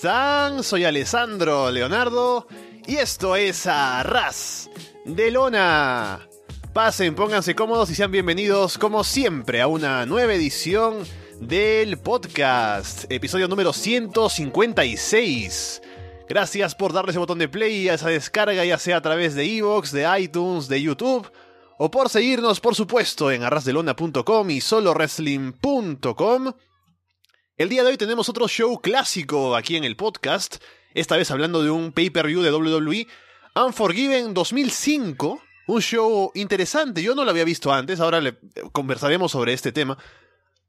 Hola, ¿cómo están? Soy Alessandro Leonardo y esto es Arras de Lona. Pasen, pónganse cómodos y sean bienvenidos como siempre a una nueva edición del podcast, episodio número 156. Gracias por darle ese botón de play a esa descarga, ya sea a través de Evox, de iTunes, de YouTube, o por seguirnos, por supuesto, en arrasdelona.com y solowrestling.com. El día de hoy tenemos otro show clásico aquí en el podcast, esta vez hablando de un pay-per-view de WWE, Unforgiven 2005, un show interesante, yo no lo había visto antes, ahora le conversaremos sobre este tema.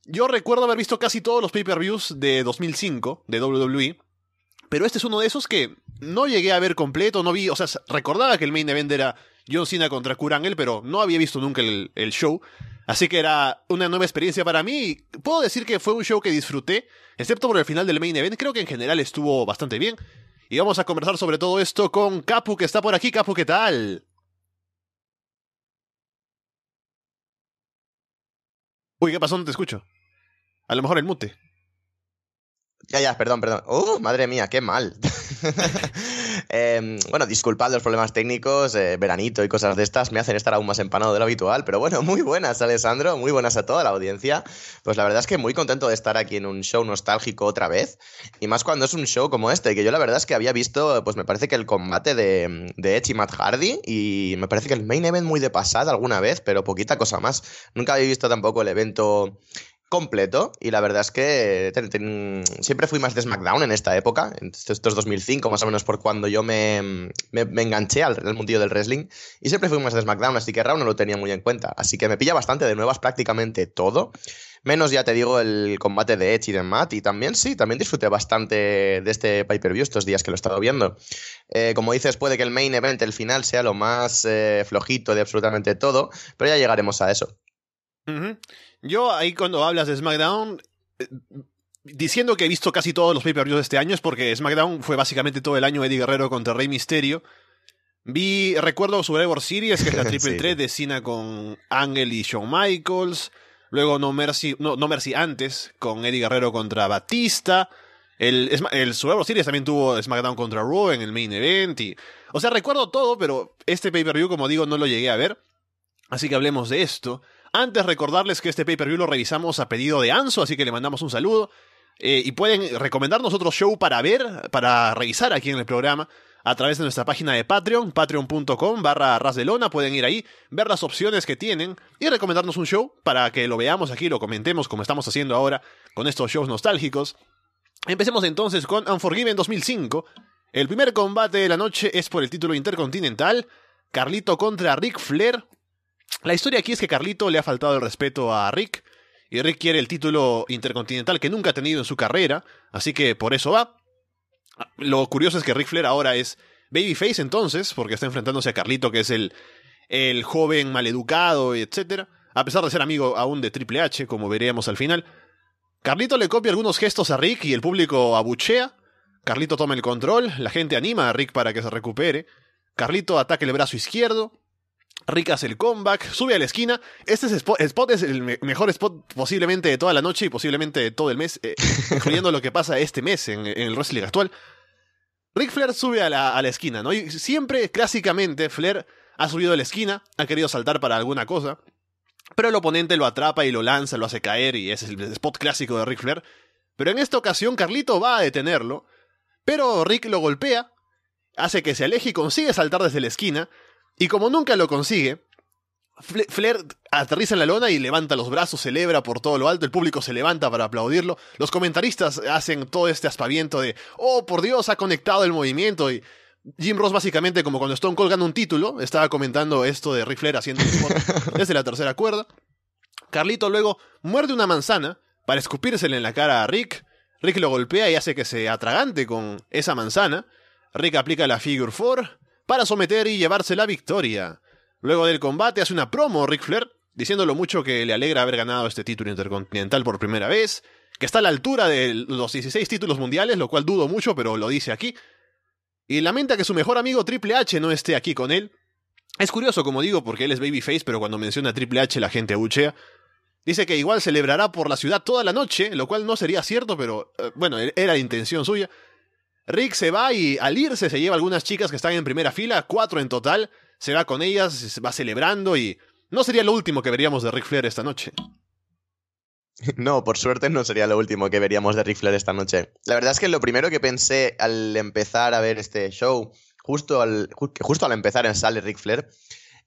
Yo recuerdo haber visto casi todos los pay-per-views de 2005 de WWE, pero este es uno de esos que no llegué a ver completo, no vi, o sea, recordaba que el main event era John Cena contra Kurt pero no había visto nunca el show. Así que era una nueva experiencia para mí. Puedo decir que fue un show que disfruté, excepto por el final del main event. Creo que en general estuvo bastante bien. Y vamos a conversar sobre todo esto con Capu, que está por aquí. Capu, ¿qué tal? Uy, ¿qué pasó? No te escucho. A lo mejor el mute. Ya, ya, perdón, perdón. ¡Uh, madre mía, qué mal! eh, bueno, disculpad los problemas técnicos, eh, veranito y cosas de estas me hacen estar aún más empanado de lo habitual, pero bueno, muy buenas, Alessandro, muy buenas a toda la audiencia. Pues la verdad es que muy contento de estar aquí en un show nostálgico otra vez, y más cuando es un show como este, que yo la verdad es que había visto, pues me parece que el combate de, de Edge y Matt Hardy, y me parece que el main event muy de pasada alguna vez, pero poquita cosa más. Nunca había visto tampoco el evento completo y la verdad es que siempre fui más de SmackDown en esta época, esto es 2005 más o menos por cuando yo me, me, enganché al, mundillo del wrestling y siempre fui más de SmackDown, así que Raw no lo tenía muy en cuenta, así que me pilla bastante de nuevas prácticamente todo, menos ya te digo el combate de Edge y de Matt y también sí, también disfruté bastante de este pay-per-view estos días que lo he estado viendo. Eh, como dices, puede que el main event, el final, sea lo más eh, flojito de absolutamente todo, pero ya llegaremos a eso. Yo ahí cuando hablas de SmackDown, eh, diciendo que he visto casi todos los pay-per-views de este año es porque SmackDown fue básicamente todo el año Eddie Guerrero contra Rey Misterio. Vi, recuerdo Survivor Series, que es la triple threat de Cena con Angel y Shawn Michaels. Luego No Mercy, no, no Mercy antes, con Eddie Guerrero contra Batista. El, el Survivor Series también tuvo SmackDown contra Raw en el main event. Y, o sea, recuerdo todo, pero este pay-per-view, como digo, no lo llegué a ver. Así que hablemos de esto. Antes recordarles que este pay-per-view lo revisamos a pedido de Anso, así que le mandamos un saludo. Eh, y pueden recomendarnos otro show para ver, para revisar aquí en el programa, a través de nuestra página de Patreon, patreon.com barra rasdelona. Pueden ir ahí, ver las opciones que tienen y recomendarnos un show para que lo veamos aquí, lo comentemos como estamos haciendo ahora con estos shows nostálgicos. Empecemos entonces con Unforgiven 2005. El primer combate de la noche es por el título intercontinental. Carlito contra Ric Flair. La historia aquí es que Carlito le ha faltado el respeto a Rick, y Rick quiere el título intercontinental que nunca ha tenido en su carrera, así que por eso va. Lo curioso es que Rick Flair ahora es babyface entonces, porque está enfrentándose a Carlito, que es el, el joven maleducado, etc. A pesar de ser amigo aún de Triple H, como veremos al final. Carlito le copia algunos gestos a Rick y el público abuchea. Carlito toma el control, la gente anima a Rick para que se recupere. Carlito ataca el brazo izquierdo. Rick hace el comeback, sube a la esquina. Este spot, es el mejor spot posiblemente de toda la noche y posiblemente de todo el mes, eh, incluyendo lo que pasa este mes en, el wrestling actual. Rick Flair sube a la, a la, esquina, ¿no? Y siempre, clásicamente, Flair ha subido a la esquina, ha querido saltar para alguna cosa, pero el oponente lo atrapa y lo lanza, lo hace caer, y ese es el spot clásico de Rick Flair. Pero en esta ocasión, Carlito va a detenerlo, pero Rick lo golpea, hace que se aleje y consigue saltar desde la esquina, y como nunca lo consigue, Flair aterriza en la lona y levanta los brazos, celebra por todo lo alto, el público se levanta para aplaudirlo, los comentaristas hacen todo este aspaviento de, oh, por Dios, ha conectado el movimiento y Jim Ross básicamente como cuando Stone Cold gana un título, estaba comentando esto de Ric Flair haciendo un spot desde la tercera cuerda. Carlito luego muerde una manzana para escupírsela en la cara a Rick, Rick lo golpea y hace que se atragante con esa manzana, Rick aplica la figure 4, para someter y llevarse la victoria. Luego del combate hace una promo Ric Flair, diciendo lo mucho que le alegra haber ganado este título intercontinental por primera vez, que está a la altura de los 16 títulos mundiales, lo cual dudo mucho, pero lo dice aquí. Y lamenta que su mejor amigo Triple H no esté aquí con él. Es curioso, como digo, porque él es babyface, pero cuando menciona Triple H la gente abuchea. Dice que igual celebrará por la ciudad toda la noche, lo cual no sería cierto, pero eh, bueno, e-, era la intención suya. Rick se va y al irse se lleva algunas chicas que están en primera fila, cuatro en total, se va con ellas, va celebrando y no sería lo último que veríamos de Rick Flair esta noche. No, por suerte no sería lo último que veríamos de Ric Flair esta noche. La verdad es que lo primero que pensé al empezar a ver este show, justo al, justo al empezar en sale Ric Flair,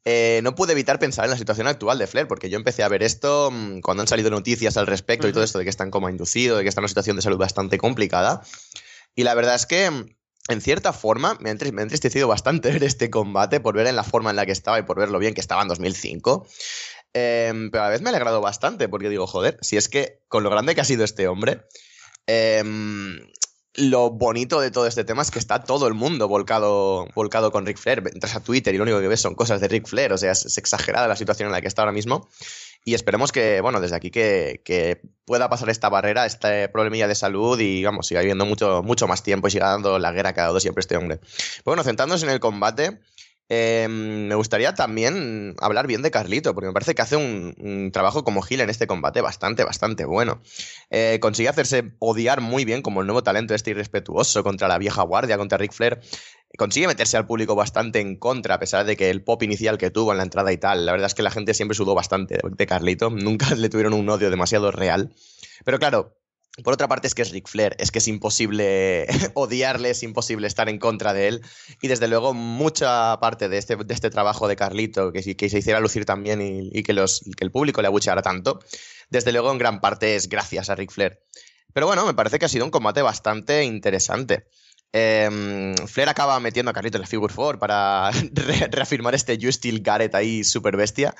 eh, no pude evitar pensar en la situación actual de Flair, porque yo empecé a ver esto mm, cuando han salido noticias al respecto y todo esto de que están como inducido, de que está en una situación de salud bastante complicada. Y la verdad es que, mm, en cierta forma, me ha entristecido bastante ver este combate por ver en la forma en la que estaba y por ver lo bien que estaba en 2005. Em, pero a la vez me ha alegrado bastante porque digo, joder, si es que con lo grande que ha sido este hombre, em, lo bonito de todo este tema es que está todo el mundo volcado, volcado con Ric Flair. Entras a Twitter y lo único que ves son cosas de Ric Flair, o sea, es, exagerada la situación en la que está ahora mismo. Y esperemos que, bueno, desde aquí que, pueda pasar esta barrera, este problemilla de salud y, vamos, siga viviendo mucho, mucho más tiempo y siga dando la guerra que ha dado siempre este hombre. bueno, centrándonos en el combate, Em, me gustaría también hablar bien de Carlito, porque me parece que hace un, trabajo como Gil en este combate bastante, bastante bueno. Eh, consigue hacerse odiar muy bien como el nuevo talento este irrespetuoso contra la vieja guardia, contra Ric Flair. Consigue meterse al público bastante en contra, a pesar de que el pop inicial que tuvo en la entrada y tal, la verdad es que la gente siempre sudó bastante de Carlito, nunca le tuvieron un odio demasiado real. Pero claro, por otra parte es que es Ric Flair, es que es imposible odiarle, es imposible estar en contra de él. Y desde luego mucha parte de este, de este trabajo de Carlito, que, que se hiciera lucir también y, que, los, que el público le abucheara tanto, desde luego en gran parte es gracias a Ric Flair. Pero bueno, me parece que ha sido un combate bastante interesante. Eh, Flair acaba metiendo a Carlito en la Figure 4 para reafirmar este You Still Garrett ahí super bestia.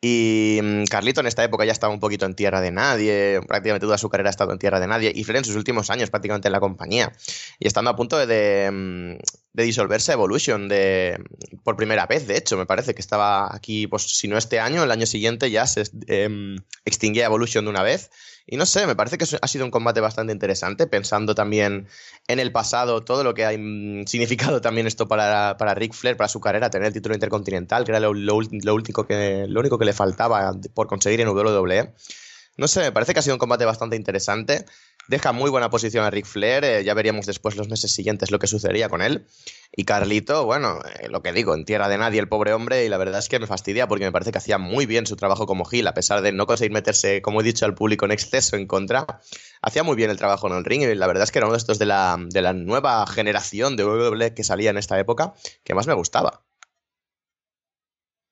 Y mm, Carlito en esta época ya estaba un poquito en tierra de nadie, prácticamente toda su carrera ha estado en tierra de nadie. Y Flair en sus últimos años prácticamente en la compañía. Y estando a punto de, de, mm, disolverse Evolution de, por primera vez, de hecho, me parece que estaba aquí, pues si no este año, el año siguiente ya se eh, extinguía Evolution de una vez. Y no sé, me parece que ha sido un combate bastante interesante, pensando también en el pasado, todo lo que ha significado también esto para, para Ric Flair, para su carrera, tener el título intercontinental, que era lo, último que, lo único que le faltaba por conseguir en WWE. No sé, me parece que ha sido un combate bastante interesante. Deja muy buena posición a Ric Flair, eh, ya veríamos después los meses siguientes lo que sucedería con él. Y Carlito, bueno, eh, lo que digo, en tierra de nadie el pobre hombre, y la verdad es que me fastidia porque me parece que hacía muy bien su trabajo como Gil, a pesar de no conseguir meterse, como he dicho, al público en exceso en contra. Hacía muy bien el trabajo en el ring y la verdad es que era uno de estos de la, de la nueva generación de WWE que salía en esta época que más me gustaba.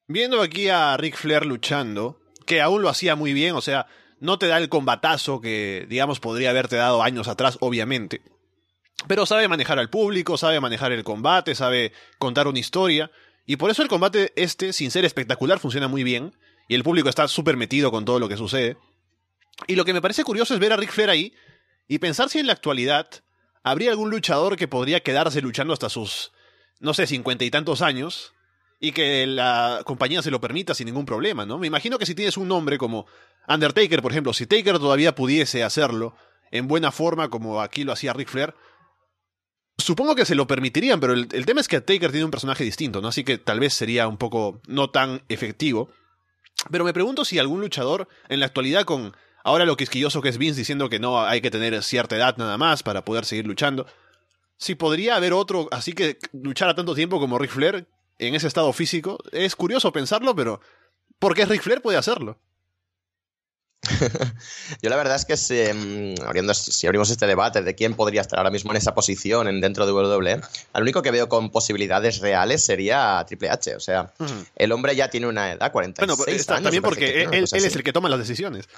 Viendo aquí a Ric Flair luchando, que aún lo hacía muy bien, o sea, no te da el combatazo que, digamos, podría haberte dado años atrás, obviamente. Pero sabe manejar al público, sabe manejar el combate, sabe contar una historia. Y por eso el combate este, sin ser espectacular, funciona muy bien. Y el público está súper metido con todo lo que sucede. Y lo que me parece curioso es ver a Ric Flair ahí y pensar si en la actualidad habría algún luchador que podría quedarse luchando hasta sus, no sé, cincuenta y tantos años y que la compañía se lo permita sin ningún problema, ¿no? Me imagino que si tienes un nombre como Undertaker, por ejemplo, si Taker todavía pudiese hacerlo en buena forma como aquí lo hacía Ric Flair, supongo que se lo permitirían, pero el, tema es que Taker tiene un personaje distinto, ¿no? Así que tal vez sería un poco no tan efectivo. Pero me pregunto si algún luchador en la actualidad con ahora lo quisquilloso que es Vince diciendo que no hay que tener cierta edad nada más para poder seguir luchando, si podría haber otro así que luchara tanto tiempo como Ric Flair en ese estado físico, es curioso pensarlo, pero ¿por qué Ric Flair puede hacerlo? Yo la verdad es que si, em, si, abrimos este debate de quién podría estar ahora mismo en esa posición en, dentro de WWE, al único que veo con posibilidades reales sería Triple H. O sea, el hombre ya tiene una edad, 46 bueno, años. También porque él, él es el que toma las decisiones.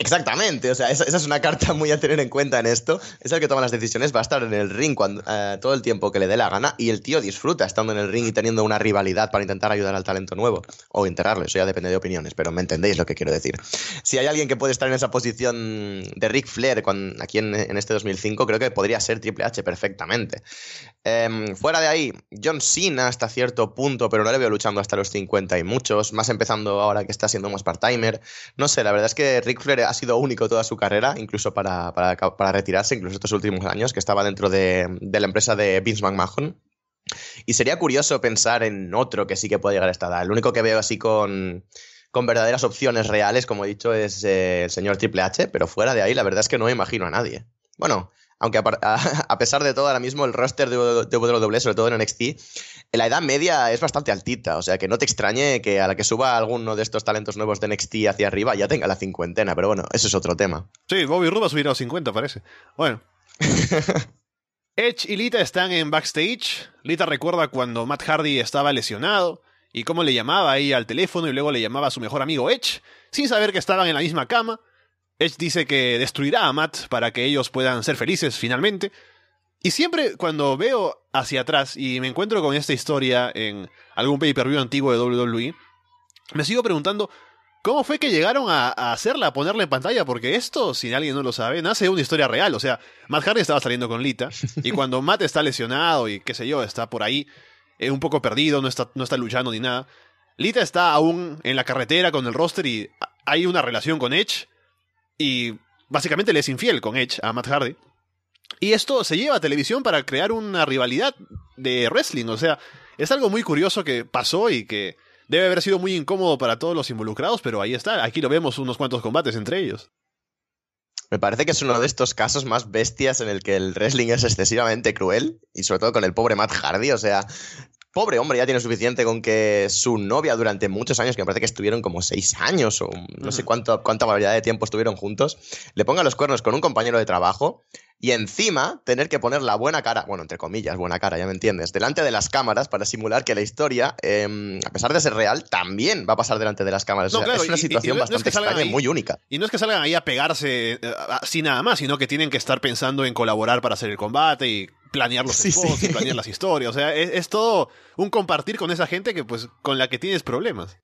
Exactamente, o sea, esa, es una carta muy a tener en cuenta en esto. Es el que toma las decisiones, va a estar en el ring cuando, eh, todo el tiempo que le dé la gana y el tío disfruta estando en el ring y teniendo una rivalidad para intentar ayudar al talento nuevo o enterrarlo, eso ya depende de opiniones, pero me entendéis lo que quiero decir. Si hay alguien que puede estar en esa posición de Ric Flair aquí en, este 2005, creo que podría ser Triple H perfectamente. Em, fuera de ahí, John Cena hasta cierto punto, pero no le veo luchando hasta los 50 y muchos, más empezando ahora que está siendo más part-timer. No sé, la verdad es que Ric Flair ha sido único toda su carrera, incluso para, para, retirarse, incluso estos últimos años, que estaba dentro de, la empresa de Vince McMahon. Y sería curioso pensar en otro que sí que puede llegar a esta edad. El único que veo así con, con verdaderas opciones reales, como he dicho, es eh, el señor Triple H, pero fuera de ahí la verdad es que no me imagino a nadie. Bueno, aunque a, pesar de todo, ahora mismo el roster de, WWE, sobre todo en NXT, la edad media es bastante altita, o sea que no te extrañe que a la que suba alguno de estos talentos nuevos de NXT hacia arriba ya tenga la cincuentena, pero bueno, eso es otro tema. Sí, Bobby Roode subirá a los 50, parece. Bueno. Edge y Lita están en backstage. Lita recuerda cuando Matt Hardy estaba lesionado y cómo le llamaba ahí al teléfono y luego le llamaba a su mejor amigo Edge, sin saber que estaban en la misma cama. Edge dice que destruirá a Matt para que ellos puedan ser felices finalmente. Y siempre cuando veo hacia atrás y me encuentro con esta historia en algún pay-per-view antiguo de WWE, me sigo preguntando cómo fue que llegaron a, hacerla, a ponerla en pantalla, porque esto, si alguien no lo sabe, nace de una historia real. O sea, Matt Hardy estaba saliendo con Lita, y cuando Matt está lesionado y qué sé yo, está por ahí, eh, un poco perdido, no está, no está luchando ni nada, Lita está aún en la carretera con el roster y hay una relación con Edge y básicamente le es infiel con Edge a Matt Hardy. Y esto se lleva a televisión para crear una rivalidad de wrestling. O sea, es algo muy curioso que pasó y que debe haber sido muy incómodo para todos los involucrados, pero ahí está. Aquí lo vemos unos cuantos combates entre ellos. Me parece que es uno de estos casos más bestias en el que el wrestling es excesivamente cruel y sobre todo con el pobre Matt Hardy. O sea, pobre hombre ya tiene suficiente con que su novia durante muchos años, que me parece que estuvieron como seis años o no sé cuánto, cuánta variedad de tiempo estuvieron juntos, le ponga los cuernos con un compañero de trabajo y encima tener que poner la buena cara, bueno, entre comillas, buena cara, ya me entiendes, delante de las cámaras para simular que la historia, em, a pesar de ser real, también va a pasar delante de las cámaras. es una situación bastante extraña y muy única. Y no es que salgan ahí a pegarse eh, así nada más, sino que tienen que estar pensando en colaborar para hacer el combate y planear los sí, y planear las historias. O sea, es, todo un compartir con esa gente que, pues, con la que tienes problemas.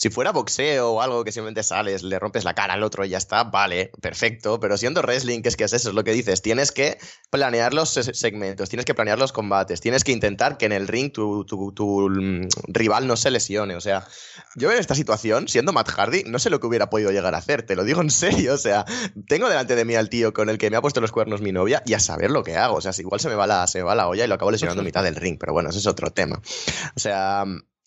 Si fuera boxeo o algo que simplemente sales, le rompes la cara al otro y ya está, vale, perfecto. Pero siendo wrestling, que es que es eso, es lo que dices, tienes que planear los segmentos, tienes que planear los combates, tienes que intentar que en el ring tu, tu, mm, rival no se lesione. O sea, yo en esta situación, siendo Matt Hardy, no sé lo que hubiera podido llegar a hacer, te lo digo en serio. O sea, tengo delante de mí al tío con el que me ha puesto los cuernos mi novia y a saber lo que hago. O sea, si igual se me va la, se me va la olla y lo acabo lesionando mitad del ring, pero bueno, ese es otro tema. O sea,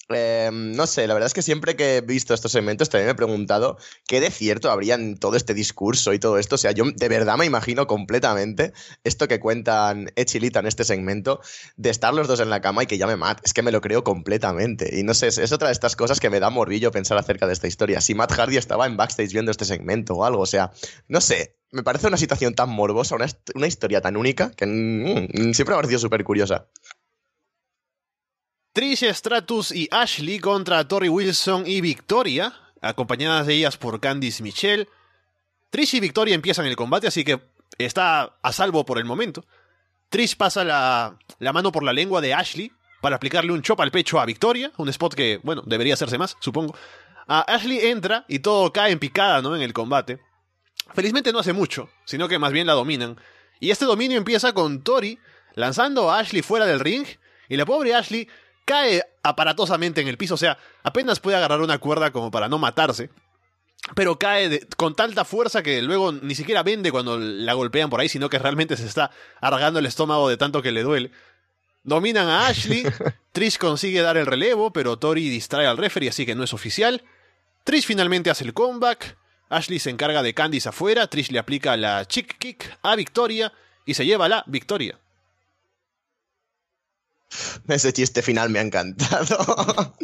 Em, no sé, la verdad es que siempre que he visto estos segmentos también me he preguntado qué de cierto habría en todo este discurso y todo esto. O sea, yo de verdad me imagino completamente esto que cuentan Echilita en este segmento de estar los dos en la cama y que ya me mate. Es que me lo creo completamente. Y no sé, es, otra de estas cosas que me da morbillo pensar acerca de esta historia. Si Matt Hardy estaba en backstage viendo este segmento o algo, o sea, no sé. Me parece una situación tan morbosa, una, historia tan única que mm, siempre me ha parecido súper curiosa. Trish Stratus y Ashley contra Tori Wilson y Victoria, acompañadas de ellas por Candice Michelle. Trish y Victoria empiezan el combate, así que está a salvo por el momento. Trish pasa la, mano por la lengua de Ashley para aplicarle un chop al pecho a Victoria, un spot que, bueno, debería hacerse más, supongo. Ashley entra y todo cae en picada, ¿no? En el combate. Felizmente no hace mucho, sino que más bien la dominan. Y este dominio empieza con Tori lanzando a Ashley fuera del ring, y la pobre Ashley cae aparatosamente en el piso, o sea, apenas puede agarrar una cuerda como para no matarse, pero cae con tanta fuerza que luego ni siquiera vende cuando la golpean por ahí, sino que realmente se está argando el estómago de tanto que le duele. Dominan a Ashley, Trish consigue dar el relevo, pero Tori distrae al referee, así que no es oficial. Trish finalmente hace el comeback, Ashley se encarga de Candice afuera, Trish le aplica la chick kick a Victoria y se lleva la victoria. Ese chiste final me ha encantado.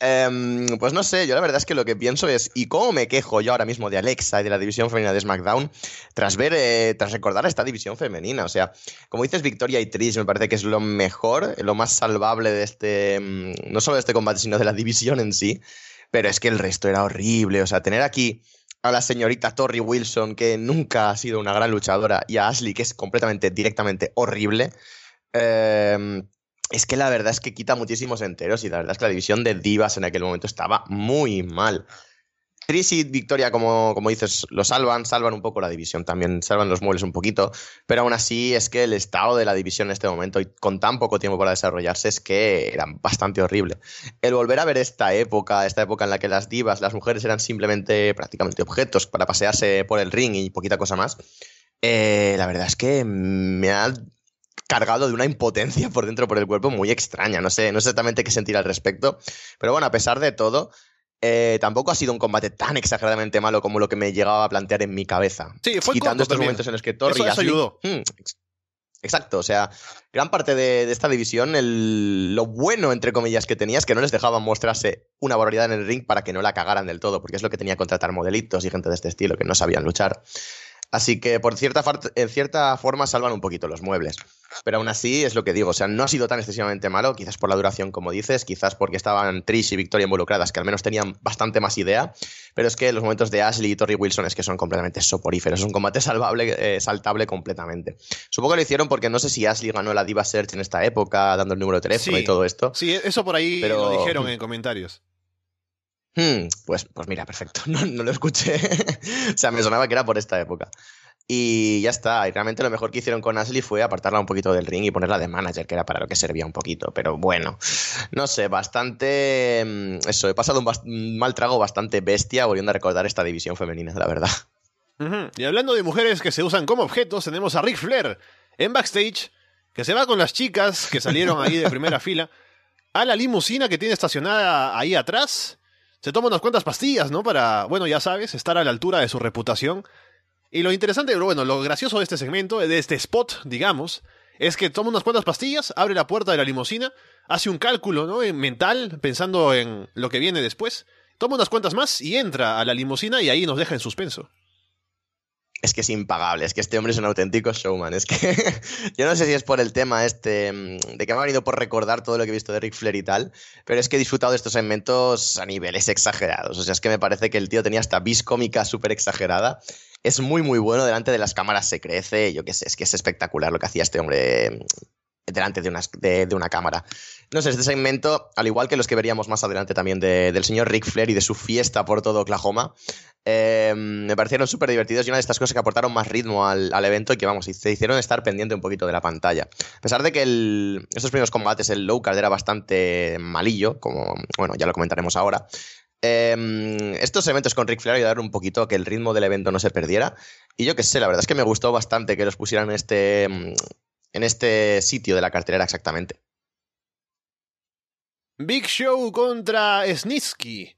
Em, pues no sé, yo la verdad es que lo que pienso es, ¿y cómo me quejo yo ahora mismo de Alexa y de la división femenina de SmackDown tras ver, eh, tras recordar esta división femenina? O sea, como dices Victoria y Trish, me parece que es lo mejor, lo más salvable de este, mm, no solo de este combate, sino de la división en sí. Pero es que el resto era horrible. O sea, tener aquí a la señorita Tori Wilson, que nunca ha sido una gran luchadora, y a Ashley, que es completamente, directamente horrible. Eh, es que la verdad es que quita muchísimos enteros y la verdad es que la división de divas en aquel momento estaba muy mal. Trish y Victoria, como, como dices, lo salvan, salvan un poco la división también, salvan los muebles un poquito, pero aún así es que el estado de la división en este momento y con tan poco tiempo para desarrollarse es que era bastante horrible. El volver a ver esta época, esta época en la que las divas, las mujeres eran simplemente prácticamente objetos para pasearse por el ring y poquita cosa más, eh, la verdad es que me ha cargado de una impotencia por dentro por el cuerpo muy extraña. No sé, no sé exactamente qué sentir al respecto. Pero bueno, a pesar de todo, eh, tampoco ha sido un combate tan exageradamente malo como lo que me llegaba a plantear en mi cabeza. Sí, fue Quitando estos también. momentos en los que Thor Eso- eso ayudó. Hmm, ex- Exacto, o sea, gran parte de, de esta división, el- lo bueno, entre comillas, que tenía es que no les dejaban mostrarse una barbaridad en el ring para que no la cagaran del todo, porque es lo que tenía contratar modelitos y gente de este estilo que no sabían luchar. Así que por cierta, en cierta forma salvan un poquito los muebles. Pero aún así es lo que digo, o sea, no ha sido tan excesivamente malo, quizás por la duración como dices, quizás porque estaban Trish y Victoria involucradas, que al menos tenían bastante más idea, pero es que los momentos de Ashley y Tori Wilson es que son completamente soporíferos, es un combate salvable, eh, saltable completamente. Supongo que lo hicieron porque no sé si Ashley ganó la Diva Search en esta época, dando el número de teléfono Sí. y todo esto. Sí, eso por ahí Pero- lo dijeron en comentarios. Hmm, pues, pues mira, perfecto. No, no lo escuché. o sea, me sonaba que era por esta época. Y ya está. Y realmente lo mejor que hicieron con Ashley fue apartarla un poquito del ring y ponerla de manager, que era para lo que servía un poquito. Pero bueno, no sé, bastante. mm, Eso, he pasado un, mal trago bastante bestia volviendo a recordar esta división femenina, la verdad. Y hablando de mujeres que se usan como objetos, tenemos a Ric Flair en backstage, que se va con las chicas que salieron ahí de primera fila a la limusina que tiene estacionada ahí atrás. Se toma unas cuantas pastillas, ¿no? Para, bueno, ya sabes, estar a la altura de su reputación. Y lo interesante, bueno, lo gracioso de este segmento, de este spot, digamos, es que toma unas cuantas pastillas, abre la puerta de la limusina, hace un cálculo, ¿no? En mental, pensando en lo que viene después. Toma unas cuantas más y entra a la limusina y ahí nos deja en suspenso. Es que es impagable, es que este hombre es un auténtico showman. Es que yo no sé si es por el tema este mm, de que me ha venido por recordar todo lo que he visto de Ric Flair y tal, pero es que he disfrutado de estos segmentos a niveles exagerados. O sea, es que me parece que el tío tenía esta vis cómica súper exagerada. Es muy, muy bueno. Delante de las cámaras se crece. Yo qué sé, es que es espectacular lo que hacía este hombre mm, delante de una, de, una cámara. No sé, este segmento, al igual que los que veríamos más adelante también de- del señor Ric Flair y de su fiesta por todo Oklahoma, eh, me parecieron súper divertidos y una de estas cosas que aportaron más ritmo al, al evento y que, vamos, se hicieron estar pendiente un poquito de la pantalla. A pesar de que estos primeros combates, el low card era bastante malillo, como, bueno, ya lo comentaremos ahora. eh, estos eventos con Ric Flair ayudaron un poquito a que el ritmo del evento no se perdiera. Y yo qué sé, la verdad es que me gustó bastante que los pusieran este, en este sitio de la cartelera exactamente. Big Show contra Snitsky.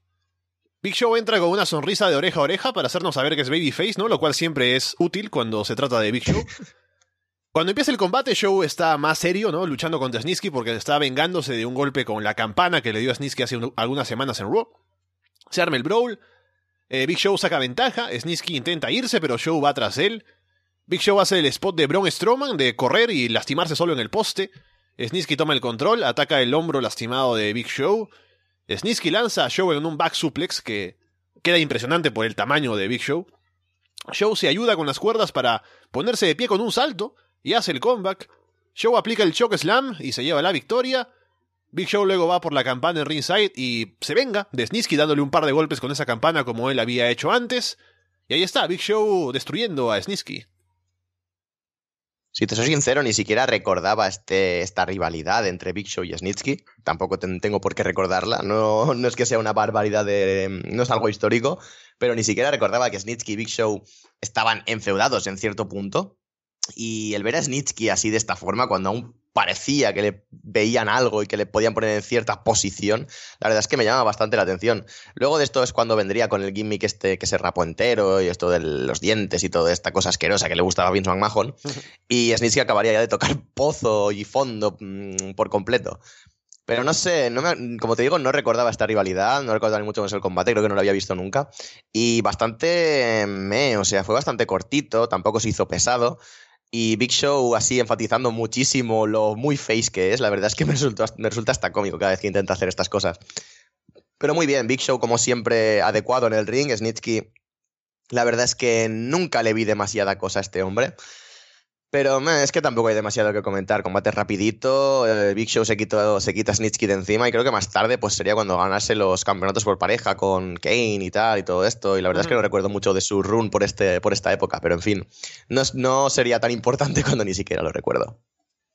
Big Show entra con una sonrisa de oreja a oreja para hacernos saber que es Babyface, ¿no? Lo cual siempre es útil cuando se trata de Big Show. Cuando empieza el combate, Show está más serio, ¿no? Luchando contra Snitsky porque está vengándose de un golpe con la campana que le dio a Snitsky hace un- algunas semanas en Raw. Se arma el brawl. Eh, Big Show saca ventaja. Snitsky intenta irse, pero Show va tras él. Big Show hace el spot de Braun Strowman de correr y lastimarse solo en el poste. Snitsky toma el control, ataca el hombro lastimado de Big Show. Snitsky lanza a Show en un back suplex que queda impresionante por el tamaño de Big Show. Show se ayuda con las cuerdas para ponerse de pie con un salto y hace el comeback. Show aplica el choke slam y se lleva la victoria. Big Show luego va por la campana en ringside y se venga de Snitsky dándole un par de golpes con esa campana como él había hecho antes. Y ahí está, Big Show destruyendo a Snitsky. Si te soy sincero, ni siquiera recordaba este, esta rivalidad entre Big Show y Snitsky. Tampoco ten- tengo por qué recordarla. No, no es que sea una barbaridad de. No es algo histórico. Pero ni siquiera recordaba que Snitsky y Big Show estaban enfeudados en cierto punto. Y el ver a Snitsky así de esta forma, cuando aún parecía que le veían algo y que le podían poner en cierta posición, la verdad es que me llama bastante la atención. Luego de esto es cuando vendría con el gimmick este que se rapó entero y esto de los dientes y toda esta cosa asquerosa que le gustaba a Vince McMahon. Y Snitsky acabaría ya de tocar pozo y fondo mm, por completo. Pero no sé, no me- como te digo, no recordaba esta rivalidad, no recordaba ni mucho menos el combate, creo que no lo había visto nunca. Y bastante me, o sea, fue bastante cortito, tampoco se hizo pesado. Y Big Show así enfatizando muchísimo lo muy face que es, la verdad es que me, resultó, me resulta hasta cómico cada vez que intenta hacer estas cosas. Pero muy bien, Big Show como siempre adecuado en el ring, Snitsky, la verdad es que nunca le vi demasiada cosa a este hombre. Pero es que tampoco hay demasiado que comentar. Combate rapidito, eh, Big Show se, quitó, se quita Snitsky de encima y creo que más tarde pues sería cuando ganase los campeonatos por pareja con Kane y tal y todo esto. Y la verdad es que no recuerdo mucho de su run por, este, por esta época, pero en fin, no, no sería tan importante cuando ni siquiera lo recuerdo.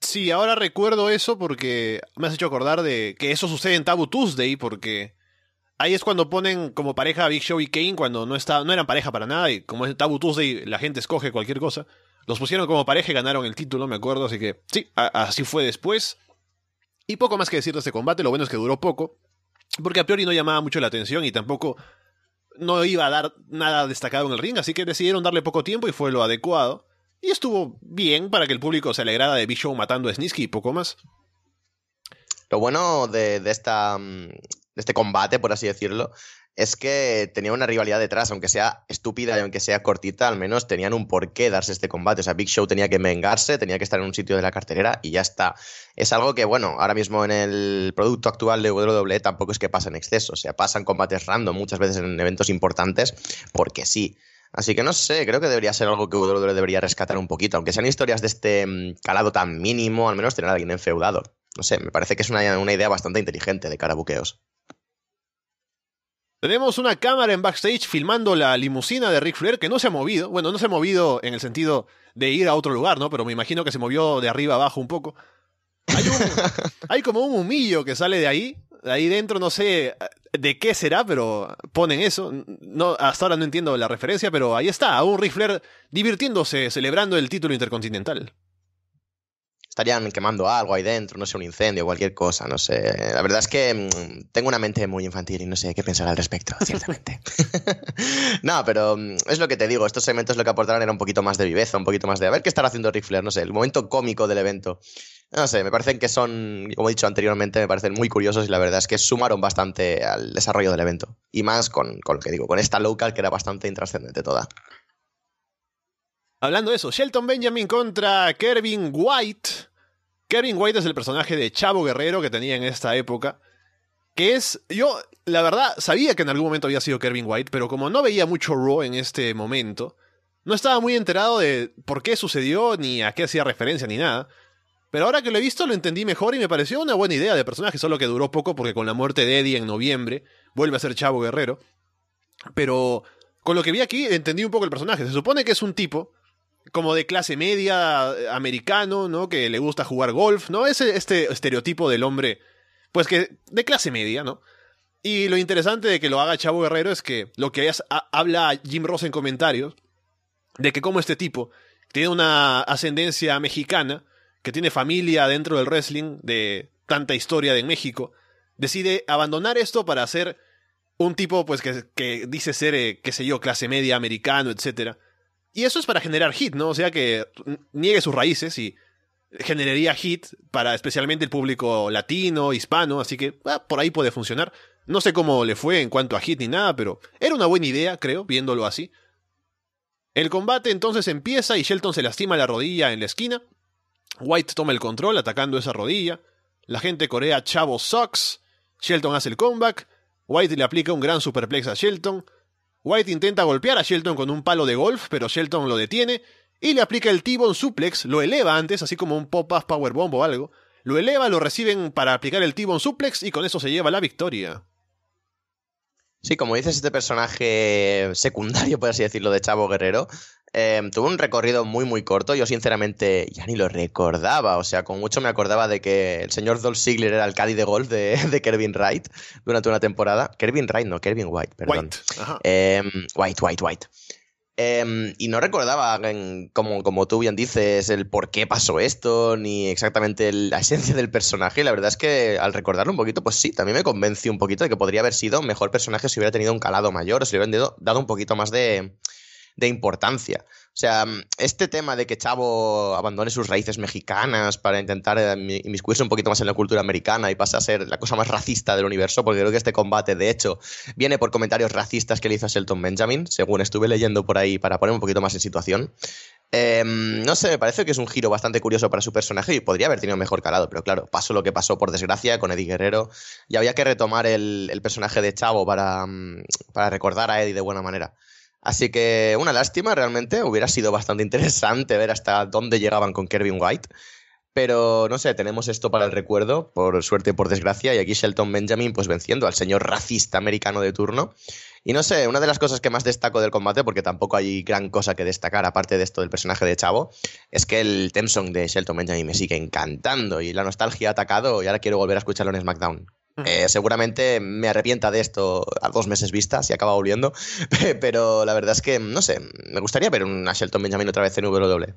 Sí, ahora recuerdo eso porque me has hecho acordar de que eso sucede en Taboo Tuesday porque ahí es cuando ponen como pareja a Big Show y Kane cuando no está, no eran pareja para nada y como es Taboo Tuesday la gente escoge cualquier cosa. Los pusieron como pareja y ganaron el título, me acuerdo, así que sí, así fue después. Y poco más que decir de este combate, lo bueno es que duró poco. porque a priori no llamaba mucho la atención y tampoco no iba a dar nada destacado en el ring, así que decidieron darle poco tiempo y fue lo adecuado. Y estuvo bien para que el público se alegrara de Big Show matando a Snisky y poco más. Lo bueno de, esta, mm, de este combate, por así decirlo, es que tenía una rivalidad detrás, aunque sea estúpida y aunque sea cortita, al menos tenían un porqué darse este combate. O sea, Big Show tenía que vengarse, tenía que estar en un sitio de la carterera y ya está. Es algo que, bueno, ahora mismo en el producto actual de WWE tampoco es que pasa en exceso. O sea, pasan combates random muchas veces en eventos importantes porque sí. Así que no sé, creo que debería ser algo que WWE debería rescatar un poquito. Aunque sean historias de este mm, calado tan mínimo, al menos tener a alguien enfeudado. No sé, me parece que es una, una idea bastante inteligente de cara a buqueos. Tenemos una cámara en backstage filmando la limusina de Ric Flair que no se ha movido. Bueno, no se ha movido en el sentido de ir a otro lugar, ¿no? Pero me imagino que se movió de arriba abajo un poco. Hay, como un humillo que sale de ahí. De ahí dentro no sé de qué será, pero ponen eso. No, hasta ahora no entiendo la referencia, pero ahí está, un Ric Flair divirtiéndose, celebrando el título intercontinental estarían quemando algo ahí dentro, no sé, un incendio, cualquier cosa, no sé. La verdad es que mm, tengo una mente muy infantil y no sé qué pensar al respecto, ciertamente. no, pero mm, es lo que te digo, estos segmentos lo que aportaron era un poquito más de viveza, un poquito más de a ver qué estará haciendo Ric Flair, no sé, el momento cómico del evento. No sé, me parecen que son, como he dicho anteriormente, me parecen muy curiosos y la verdad es que sumaron bastante al desarrollo del evento. Y más con, con lo que digo, con esta local que era bastante intrascendente toda. Hablando de eso, Shelton Benjamin contra Kevin White. Kevin White es el personaje de Chavo Guerrero que tenía en esta época. Que es. Yo, la verdad, sabía que en algún momento había sido Kevin White, pero como no veía mucho Raw en este momento, no estaba muy enterado de por qué sucedió, ni a qué hacía referencia, ni nada. Pero ahora que lo he visto, lo entendí mejor y me pareció una buena idea de personaje, solo que duró poco porque con la muerte de Eddie en noviembre vuelve a ser Chavo Guerrero. Pero con lo que vi aquí entendí un poco el personaje. Se supone que es un tipo como de clase media eh, americano, ¿no? Que le gusta jugar golf, ¿no? Es este estereotipo del hombre, pues que de clase media, ¿no? Y lo interesante de que lo haga Chavo Guerrero es que lo que habla Jim Ross en comentarios, de que como este tipo tiene una ascendencia mexicana, que tiene familia dentro del wrestling, de tanta historia de México, decide abandonar esto para ser un tipo, pues, que, que dice ser, eh, qué sé yo, clase media americano, etcétera y eso es para generar hit, ¿no? O sea que niegue sus raíces y generaría hit para especialmente el público latino, hispano, así que ah, por ahí puede funcionar. No sé cómo le fue en cuanto a hit ni nada, pero era una buena idea, creo, viéndolo así. El combate entonces empieza y Shelton se lastima la rodilla en la esquina. White toma el control atacando esa rodilla. La gente corea Chavo sucks. Shelton hace el comeback. White le aplica un gran superplex a Shelton. White intenta golpear a Shelton con un palo de golf, pero Shelton lo detiene y le aplica el T-Bone Suplex, lo eleva antes, así como un pop-up powerbomb o algo. Lo eleva, lo reciben para aplicar el T-Bone Suplex y con eso se lleva la victoria. Sí, como dices, este personaje secundario, por así decirlo, de Chavo Guerrero, Em, tuvo un recorrido muy, muy corto. Yo, sinceramente, ya ni lo recordaba. O sea, con mucho me acordaba de que el señor Dolph Ziggler era el caddy de golf de, de Kervin Wright durante una temporada. Kervin Wright, no, Kervin White, perdón. White, em, White, White, White. Em, y no recordaba, como, como tú bien dices, el por qué pasó esto, ni exactamente la esencia del personaje. la verdad es que al recordarlo un poquito, pues sí, también me convenció un poquito de que podría haber sido un mejor personaje si hubiera tenido un calado mayor, o si le hubieran dado un poquito más de, de importancia. O sea, este tema de que Chavo abandone sus raíces mexicanas para intentar eh, inmiscuirse un poquito más en la cultura americana y pase a ser la cosa más racista del universo, porque creo que este combate, de hecho, viene por comentarios racistas que le hizo a Shelton Benjamin, según estuve leyendo por ahí para poner un poquito más en situación. Em, no sé, me parece que es un giro bastante curioso para su personaje y podría haber tenido mejor calado, pero claro, pasó lo que pasó por desgracia con Eddie Guerrero y había que retomar el, personaje de Chavo mm, para recordar a Eddie de buena manera. Así que una lástima, realmente. Hubiera sido bastante interesante ver hasta dónde llegaban con Kevin White. Pero no sé, tenemos esto para el recuerdo, por suerte y por desgracia, y aquí Shelton Benjamin pues venciendo al señor racista americano de turno. Y no sé, una de las cosas que más destaco del combate, porque tampoco hay gran cosa que destacar aparte de esto del personaje de Chavo, es que el theme song de Shelton Benjamin me sigue encantando y la nostalgia ha atacado y ahora quiero volver a escucharlo en SmackDown. Eh, seguramente me arrepienta de esto a dos meses vista, si acaba volviendo. Pero la verdad es que, no sé, me gustaría ver un Shelton Benjamin otra vez en WWE.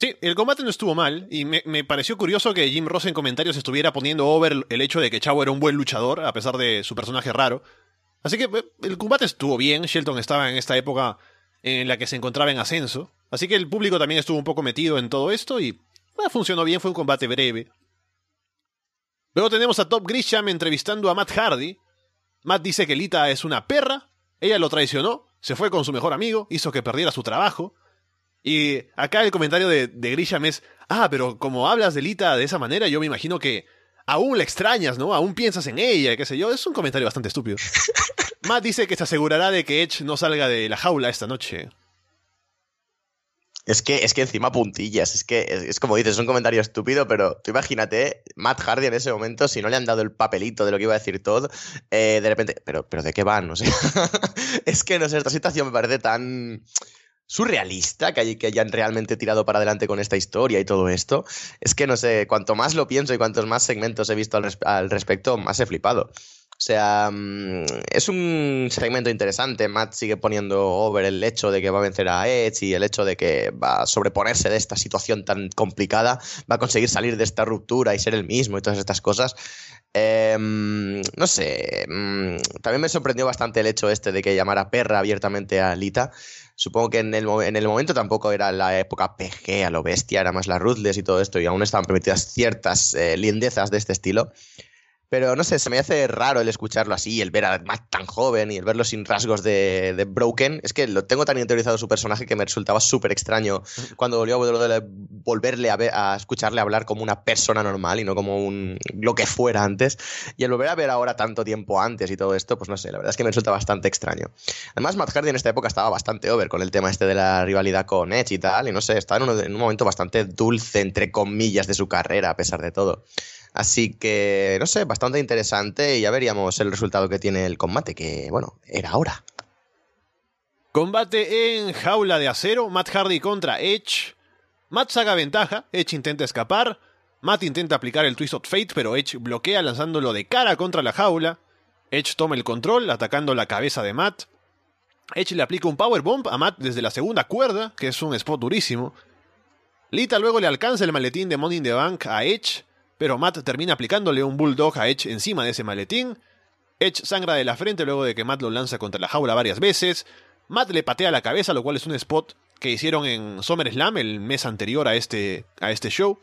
Sí, el combate no estuvo mal y me, me, pareció curioso que Jim Ross en comentarios estuviera poniendo over el hecho de que Chavo era un buen luchador a pesar de su personaje raro. Así que eh, el combate estuvo bien, Shelton estaba en esta época en la que se encontraba en ascenso, así que el público también estuvo un poco metido en todo esto y eh, funcionó bien, fue un combate breve. Luego tenemos a Top Grisham entrevistando a Matt Hardy. Matt dice que Lita es una perra, ella lo traicionó, se fue con su mejor amigo, hizo que perdiera su trabajo, y acá el comentario de, de Grisham es, ah, pero como hablas de Lita de esa manera, yo me imagino que aún la extrañas, ¿no? Aún piensas en ella, qué sé yo. Es un comentario bastante estúpido. Matt dice que se asegurará de que Edge no salga de la jaula esta noche. Es que, es que encima puntillas, es que es, como dices, es un comentario estúpido, pero tú imagínate, Matt Hardy en ese momento, si no le han dado el papelito de lo que iba a decir todo, eh, de repente, pero, pero ¿de qué van? Es que no sé, esta situación me parece tan surrealista que, hay, que hayan realmente tirado para adelante con esta historia y todo esto. Es que no sé, cuanto más lo pienso y cuantos más segmentos he visto al, respecto, más he flipado. O sea, mm, es un segmento interesante. Matt sigue poniendo over el hecho de que va a vencer a Edge y el hecho de que va a sobreponerse de esta situación tan complicada, va a conseguir salir de esta ruptura y ser el mismo y todas estas cosas. Em, no sé, mm, también me sorprendió bastante el hecho este de que llamara perra abiertamente a Lita. Supongo que en el, en el momento tampoco era la época PG a lo bestia, era más la Ruthless y todo esto, y aún estaban permitidas ciertas eh, lindezas de este estilo. Pero no sé, se me hace raro el escucharlo así, el ver a Matt tan joven y el verlo sin rasgos de, Broken. Es que lo tengo tan interiorizado su personaje que me resultaba súper extraño cuando volvió a volverle a, ver, a escucharle hablar como una persona normal y no como un lo que fuera antes. Y el volver a ver ahora tanto tiempo antes y todo esto, pues no sé, la verdad es que me resulta bastante extraño. Además, Matt Hardy en esta época estaba bastante over con el tema este de la rivalidad con Edge y tal, y no sé, estaba en un, en un momento bastante dulce, entre comillas, de su carrera, a pesar de todo. Así que, no sé, bastante interesante y ya veríamos el resultado que tiene el combate, que, bueno, era ahora. Combate en jaula de acero, Matt Hardy contra Edge. Matt saca ventaja, Edge intenta escapar, Matt intenta aplicar el Twist of Fate, pero Edge bloquea lanzándolo de cara contra la jaula. Edge toma el control, atacando la cabeza de Matt. Edge le aplica un Power Bomb a Matt desde la segunda cuerda, que es un spot durísimo. Lita luego le alcanza el maletín de Money in the Bank a Edge, pero Matt termina aplicándole un Bulldog a Edge encima de ese maletín. Edge sangra de la frente luego de que Matt lo lanza contra la jaula varias veces. Matt le patea la cabeza, lo cual es un spot que hicieron en SummerSlam el mes anterior a este, a este show.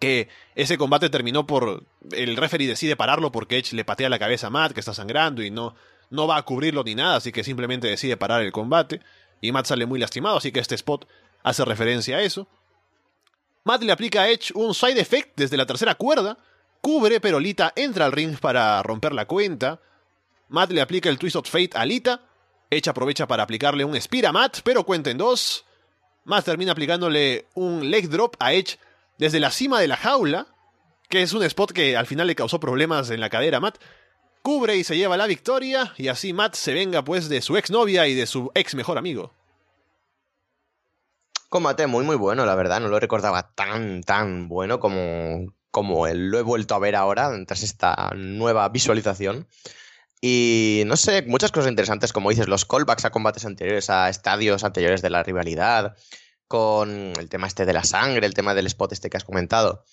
Que ese combate terminó por. El referee decide pararlo porque Edge le patea la cabeza a Matt, que está sangrando y no, no va a cubrirlo ni nada, así que simplemente decide parar el combate. Y Matt sale muy lastimado, así que este spot hace referencia a eso. Matt le aplica a Edge un side effect desde la tercera cuerda, cubre, pero Lita entra al ring para romper la cuenta. Matt le aplica el Twist of Fate a Lita. Edge aprovecha para aplicarle un Spear a Matt, pero cuenta en dos. Matt termina aplicándole un leg drop a Edge desde la cima de la jaula, que es un spot que al final le causó problemas en la cadera a Matt. Cubre y se lleva la victoria, y así Matt se venga pues de su exnovia y de su ex mejor amigo. Combate muy, muy bueno, la verdad. No lo recordaba tan, tan bueno como, como lo he vuelto a ver ahora, tras esta nueva visualización. Y no sé, muchas cosas interesantes, como dices, los callbacks a combates anteriores, a estadios anteriores de la rivalidad, con el tema este de la sangre, el tema del spot este que has comentado.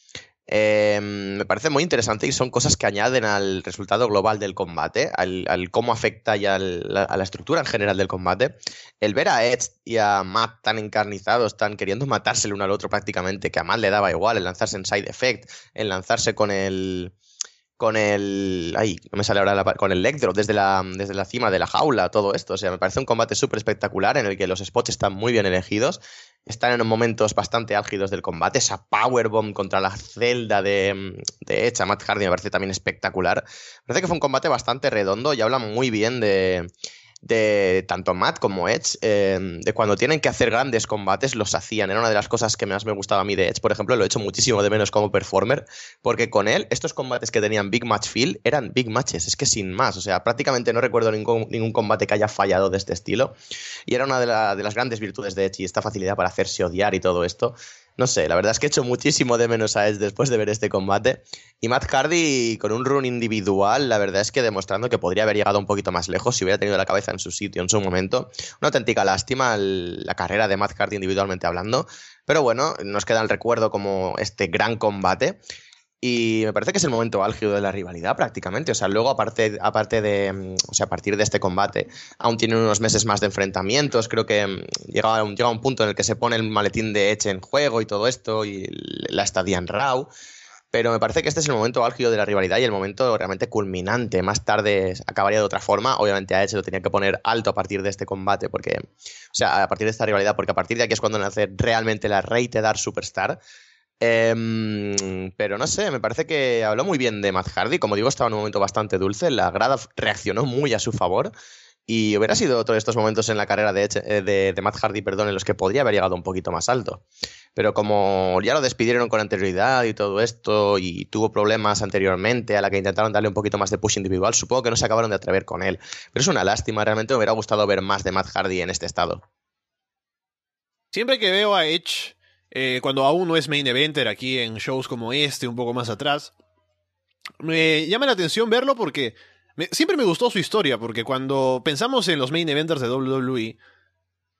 Em, me parece muy interesante y son cosas que añaden al resultado global del combate, al, cómo afecta y a la estructura en general del combate. El ver a Edge y a Matt tan encarnizados, tan queriendo matarse el uno al otro prácticamente, que a Matt le daba igual el lanzarse en side effect, el lanzarse con el con el. Ay, no me sale ahora la, con el Electro desde la, desde la cima de la jaula, todo esto. O sea, me parece un combate súper espectacular en el que los spots están muy bien elegidos. Están en momentos bastante álgidos del combate. Esa powerbomb contra la celda de, de Edge Matt Hardy me parece también espectacular. Me parece que fue un combate bastante redondo y habla muy bien de de tanto Matt como Edge, em, de cuando tienen que hacer grandes combates, los hacían. Era una de las cosas que más me gustaba a mí de Edge, por ejemplo, lo he hecho muchísimo de menos como performer, porque con él, estos combates que tenían Big Match Feel eran Big Matches, es que sin más, o sea, prácticamente no recuerdo ningún, ningún combate que haya fallado de este estilo, y era una de, de las grandes virtudes de Edge y esta facilidad para hacerse odiar y todo esto. No sé, la verdad es que he hecho muchísimo de menos a Edge después de ver este combate. Y Matt Hardy con un run individual, la verdad es que demostrando que podría haber llegado un poquito más lejos si hubiera tenido la cabeza en su sitio en su momento. Una auténtica lástima la carrera de Matt Hardy individualmente hablando. Pero bueno, nos queda el recuerdo como este gran combate. Y me parece que es el momento álgido de la rivalidad prácticamente. O sea, luego aparte, de, mm, o sea, a partir de este combate, aún tienen unos meses más de enfrentamientos. Creo que mm, llega, llega un punto en el que se pone el maletín de Edge en juego y todo esto, y la estadía en Raw. Pero me parece que este es el momento álgido de la rivalidad y el momento realmente culminante. Más tarde acabaría de otra forma. Obviamente a Edge lo tenía que poner alto a partir de este combate, porque, o sea, a partir de esta rivalidad, porque a partir de aquí es cuando nace realmente la Rated Dark Superstar. Em, pero no sé, me parece que habló muy bien de Matt Hardy. Como digo, estaba en un momento bastante dulce. La grada reaccionó muy a su favor. Y hubiera sido otro de estos momentos en la carrera de, eh, de, de, Matt Hardy, perdón, en los que podría haber llegado un poquito más alto. Pero como ya lo despidieron con anterioridad y todo esto, y tuvo problemas anteriormente a la que intentaron darle un poquito más de push individual, supongo que no se acabaron de atrever con él. Pero es una lástima, realmente me hubiera gustado ver más de Matt Hardy en este estado. Siempre que veo a Edge eh, cuando aún no es main eventer aquí en shows como este, un poco más atrás. Me llama la atención verlo porque siempre me gustó su historia, porque cuando pensamos en los main eventers de WWE,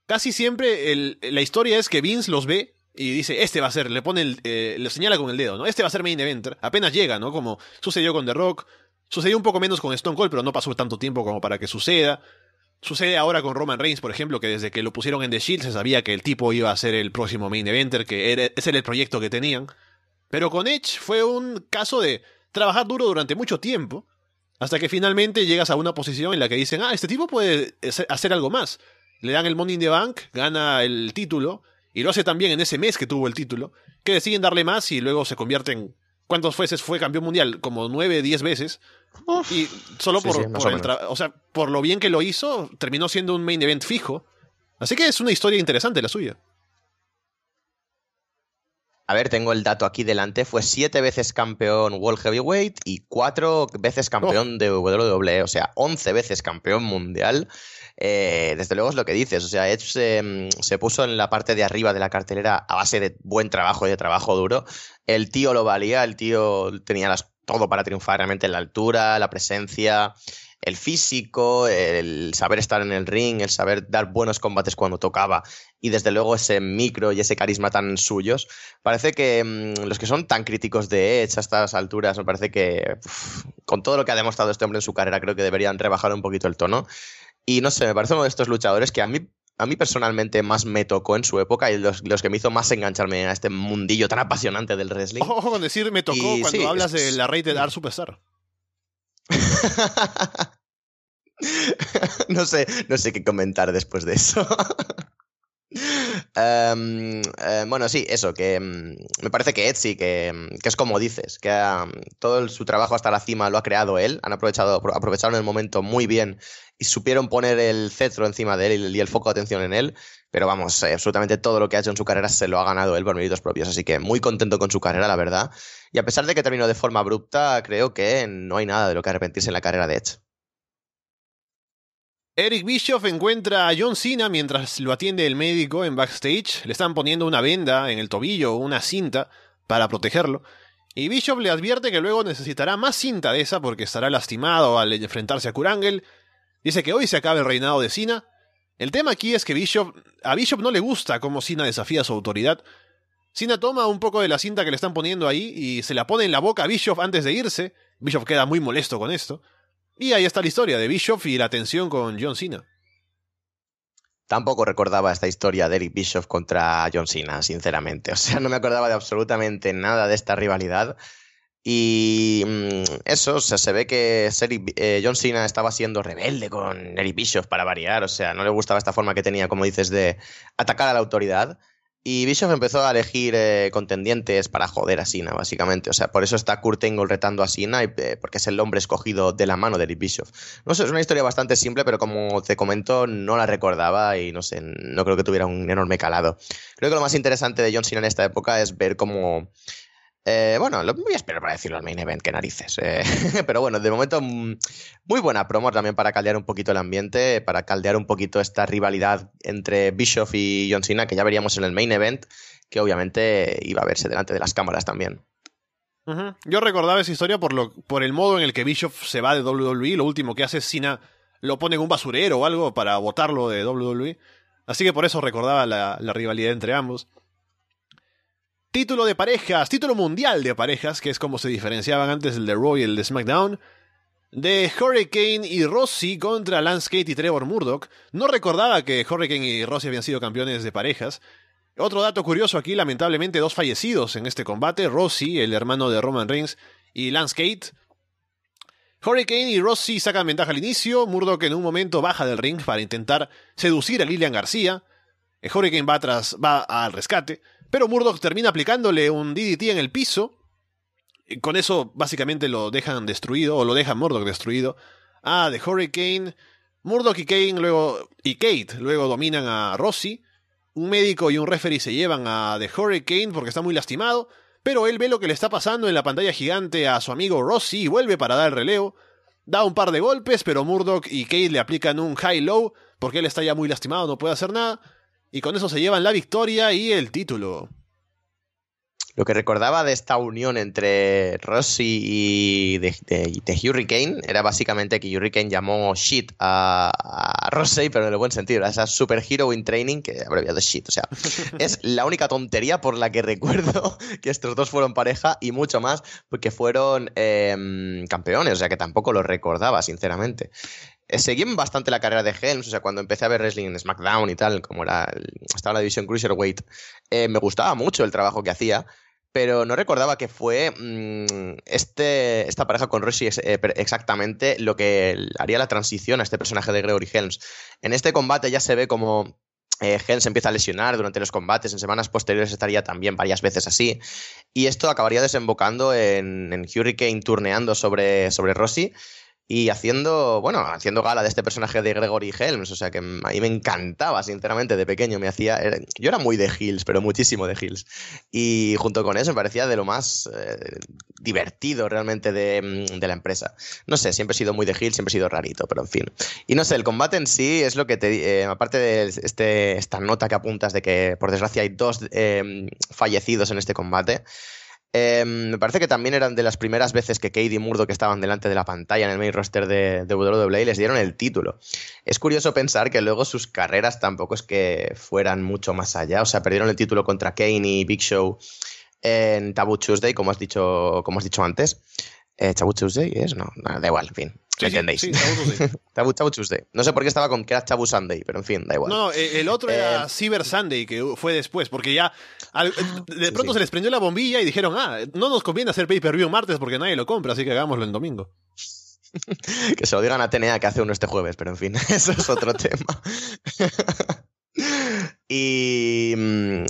casi siempre la historia es que Vince los ve y dice, este va a ser, le pone eh, le señala con el dedo, ¿no? Este va a ser main eventer. Apenas llega, ¿no? Como sucedió con The Rock, sucedió un poco menos con Stone Cold, pero no pasó tanto tiempo como para que suceda. Sucede ahora con Roman Reigns, por ejemplo, que desde que lo pusieron en The Shield se sabía que el tipo iba a ser el próximo main eventer, que era, ese era el proyecto que tenían. Pero con Edge fue un caso de trabajar duro durante mucho tiempo, hasta que finalmente llegas a una posición en la que dicen, ah, este tipo puede hacer algo más. Le dan el Money in the Bank, gana el título, y lo hace también en ese mes que tuvo el título, que deciden darle más y luego se convierte en ¿Cuántas veces fue campeón mundial? Como nueve, diez veces. Y solo por, o sea, por lo bien que lo hizo, terminó siendo un main event fijo. Así que es una historia interesante la suya. A ver, tengo el dato aquí delante. Fue siete veces campeón World Heavyweight y cuatro veces campeón oh. de WWE. O sea, once veces campeón mundial. Eh, desde luego es lo que dices. O sea, Edge mm, se, puso en la parte de arriba de la cartelera a base de buen trabajo y de trabajo duro. El tío lo valía, el tío tenía las, todo para triunfar realmente en la altura, la presencia, el físico, el saber estar en el ring, el saber dar buenos combates cuando tocaba y desde luego ese micro y ese carisma tan suyos. Parece que mm, los que son tan críticos de Edge a estas alturas, me parece que con todo lo que ha demostrado este hombre en su carrera, creo que deberían rebajar un poquito el tono. Y no sé, me parece uno de estos luchadores que a mí, a mí personalmente más me tocó en su época y los, que me hizo más engancharme a este mundillo tan apasionante del wrestling. Ojo con decir me tocó cuando hablas de la Rated R Superstar. no sé, no sé qué comentar después de eso. Em, em, bueno, sí, eso, que em, me parece que Etsy, que, que es como dices, que todo su trabajo hasta la cima lo ha creado él, han aprovechado, aprovecharon el momento muy bien y supieron poner el cetro encima de él y el foco de atención en él, pero vamos, eh, absolutamente todo lo que ha hecho en su carrera se lo ha ganado él por méritos propios, así que muy contento con su carrera, la verdad, y a pesar de que terminó de forma abrupta, creo que no hay nada de lo que arrepentirse en la carrera de Edge. Eric Bischoff encuentra a John Cena mientras lo atiende el médico en backstage. Le están poniendo una venda en el tobillo una cinta para protegerlo. Y Bischoff le advierte que luego necesitará más cinta de esa porque estará lastimado al enfrentarse a Kurangel. Dice que hoy se acaba el reinado de Cena. El tema aquí es que Bishop, a Bishop no le gusta cómo Cena desafía su autoridad. Cena toma un poco de la cinta que le están poniendo ahí y se la pone en la boca a Bischoff antes de irse. Bischoff queda muy molesto con esto. Y ahí está la historia de Bischoff y la tensión con John Cena. Tampoco recordaba esta historia de Eric Bischoff contra John Cena, sinceramente. O sea, no me acordaba de absolutamente nada de esta rivalidad. Y mm, eso, o sea, se ve que eh, John Cena estaba siendo rebelde con Eric Bischoff para variar. O sea, no le gustaba esta forma que tenía, como dices, de atacar a la autoridad. Y Bischoff empezó a elegir eh, contendientes para joder a Sina, básicamente. O sea, por eso está Kurt Angle retando a Sina, eh, porque es el hombre escogido de la mano de Eric. No sé, es una historia bastante simple, pero como te comento, no la recordaba y no sé, no creo que tuviera un enorme calado. Creo que lo más interesante de John Cena en esta época es ver cómo eh, bueno, lo voy a esperar para decirlo al main event, que narices. Eh. pero bueno, de momento, mm, muy buena promo también para caldear un poquito el ambiente, para caldear un poquito esta rivalidad entre Bischoff y John Cena, que ya veríamos en el main event. que obviamente iba a verse delante de las cámaras también. Yo recordaba esa historia por, lo, por el modo en el que Bischoff se va de WWE. Lo último que hace Cena lo pone en un basurero o algo para botarlo de WWE. Así que por eso recordaba la rivalidad entre ambos. Título de parejas, título mundial de parejas, que es como se diferenciaban antes el de Raw y el de SmackDown. De Hurricane y Rossi contra Lance Kate y Trevor Murdoch. No recordaba que Hurricane y Rossi habían sido campeones de parejas. Otro dato curioso aquí, lamentablemente dos fallecidos en este combate, Rossi, el hermano de Roman Reigns, y Lance Kate. Hurricane y Rossi sacan ventaja al inicio, Murdoch en un momento baja del ring para intentar seducir a Lilian García. Hurricane va, atrás, va al rescate, pero Murdoch termina aplicándole un DDT en el piso. Y con eso básicamente lo dejan destruido, o lo dejan Murdoch destruido. Ah, de Hurricane. Murdoch y Kane luego, y Kate luego dominan a Rossi un médico y un referee se llevan a The Hurricane porque está muy lastimado, pero él ve lo que le está pasando en la pantalla gigante a su amigo Rossi y vuelve para dar el relevo. Da un par de golpes, pero Murdoch y Kate le aplican un high-low porque él está ya muy lastimado, no puede hacer nada. Y con eso se llevan la victoria y el título. Lo que recordaba de esta unión entre Rossi y de, Hurricane era básicamente que Hurricane llamó shit a, a Rossi, pero en el buen sentido. Esa super hero in training que abreviado shit. O sea, es la única tontería por la que recuerdo que estos dos fueron pareja y mucho más porque fueron em, campeones. O sea, que tampoco lo recordaba, sinceramente seguí bastante la carrera de Helms, o sea, cuando empecé a ver wrestling en SmackDown y tal, como era estaba la división Cruiserweight, eh, me gustaba mucho el trabajo que hacía, pero no recordaba que fue mm, este, esta pareja con Rossi eh, exactamente lo que haría la transición a este personaje de Gregory Helms. En este combate ya se ve como eh, Helms empieza a lesionar durante los combates, en semanas posteriores estaría también varias veces así, y esto acabaría desembocando en, en Hurricane turneando sobre, sobre Rossi y haciendo, bueno, haciendo gala de este personaje de Gregory Helms, o sea que a mí me encantaba, sinceramente, de pequeño, me hacía, yo era muy de Hills, pero muchísimo de Hills, y junto con eso me parecía de lo más eh, divertido realmente de, la empresa. No sé, siempre he sido muy de Hills, siempre he sido rarito, pero en fin. Y no sé, el combate en sí es lo que te, eh, aparte de este, esta nota que apuntas de que por desgracia hay dos eh, fallecidos en este combate, Em, me parece que también eran de las primeras veces que Katie y Murdoch estaban delante de la pantalla en el main roster de, de WWE les dieron el título. Es curioso pensar que luego sus carreras tampoco es que fueran mucho más allá. O sea, perdieron el título contra Kane y Big Show en Taboo Tuesday, como has dicho, como has dicho antes. Eh, Tuesday es? No, da igual, en fin. Sí, entendéis? Sí, Chabu, Tuesday. No sé por qué estaba con que era Chabu Sunday, pero en fin, da igual. No, eh, el otro era eh, Cyber Sunday, que fue después, porque ya de pronto se les prendió la bombilla y dijeron, ah, no nos conviene hacer pay-per-view martes porque nadie lo compra, así que hagámoslo el domingo. que se lo digan a TNA que hace uno este jueves, pero en fin, eso es otro tema. y, mm,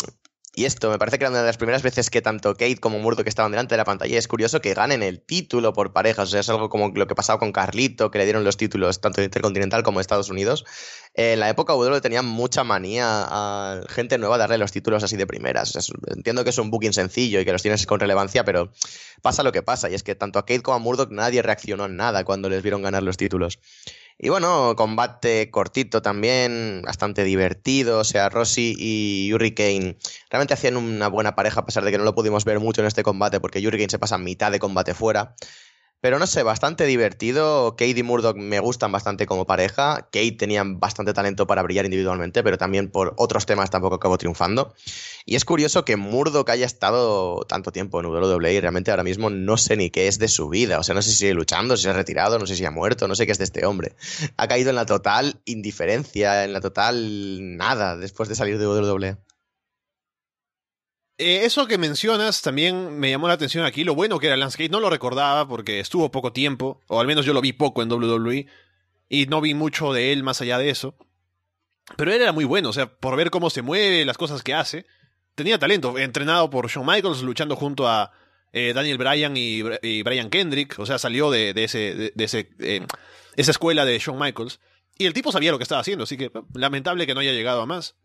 y esto, me parece que era una de las primeras veces que tanto Kate como Murdo que estaban delante de la pantalla. es curioso que ganen el título por parejas. O sea, es algo como lo que pasaba con Carlito, que le dieron los títulos tanto de Intercontinental como de Estados Unidos. en la época WWE tenía mucha manía a gente nueva darle los títulos así de primeras. entiendo que es un booking sencillo y que los tienes con relevancia, pero pasa lo que pasa. Y es que tanto a Kate como a Murdoch nadie reaccionó en nada cuando les vieron ganar los títulos. Y bueno, combate cortito también, bastante divertido. O sea, Rossi y Hurricane realmente hacían una buena pareja, a pesar de que no lo pudimos ver mucho en este combate, porque Hurricane se pasa mitad de combate fuera. Pero no sé, bastante divertido. Kate y Murdoch me gustan bastante como pareja. Kate tenía bastante talento para brillar individualmente, pero también por otros temas tampoco acabó triunfando. Y es curioso que Murdoch haya estado tanto tiempo en WWE y realmente ahora mismo no sé ni qué es de su vida. O sea, no sé si sigue luchando, si se ha retirado, no sé si ha muerto, no sé qué es de este hombre. Ha caído en la total indiferencia, en la total nada después de salir de WWE. Eh, eso que mencionas también me llamó la atención aquí. Lo bueno que era Landscape, no lo recordaba porque estuvo poco tiempo, o al menos yo lo vi poco en WWE, y no vi mucho de él más allá de eso. Pero él era muy bueno, o sea, por ver cómo se mueve, las cosas que hace. Tenía talento, entrenado por Shawn Michaels, luchando junto a eh, Daniel Bryan y, Brian Kendrick, o sea, salió de, ese, de, ese, eh, esa escuela de Shawn Michaels. Y el tipo sabía lo que estaba haciendo, así que lamentable que no haya llegado a más.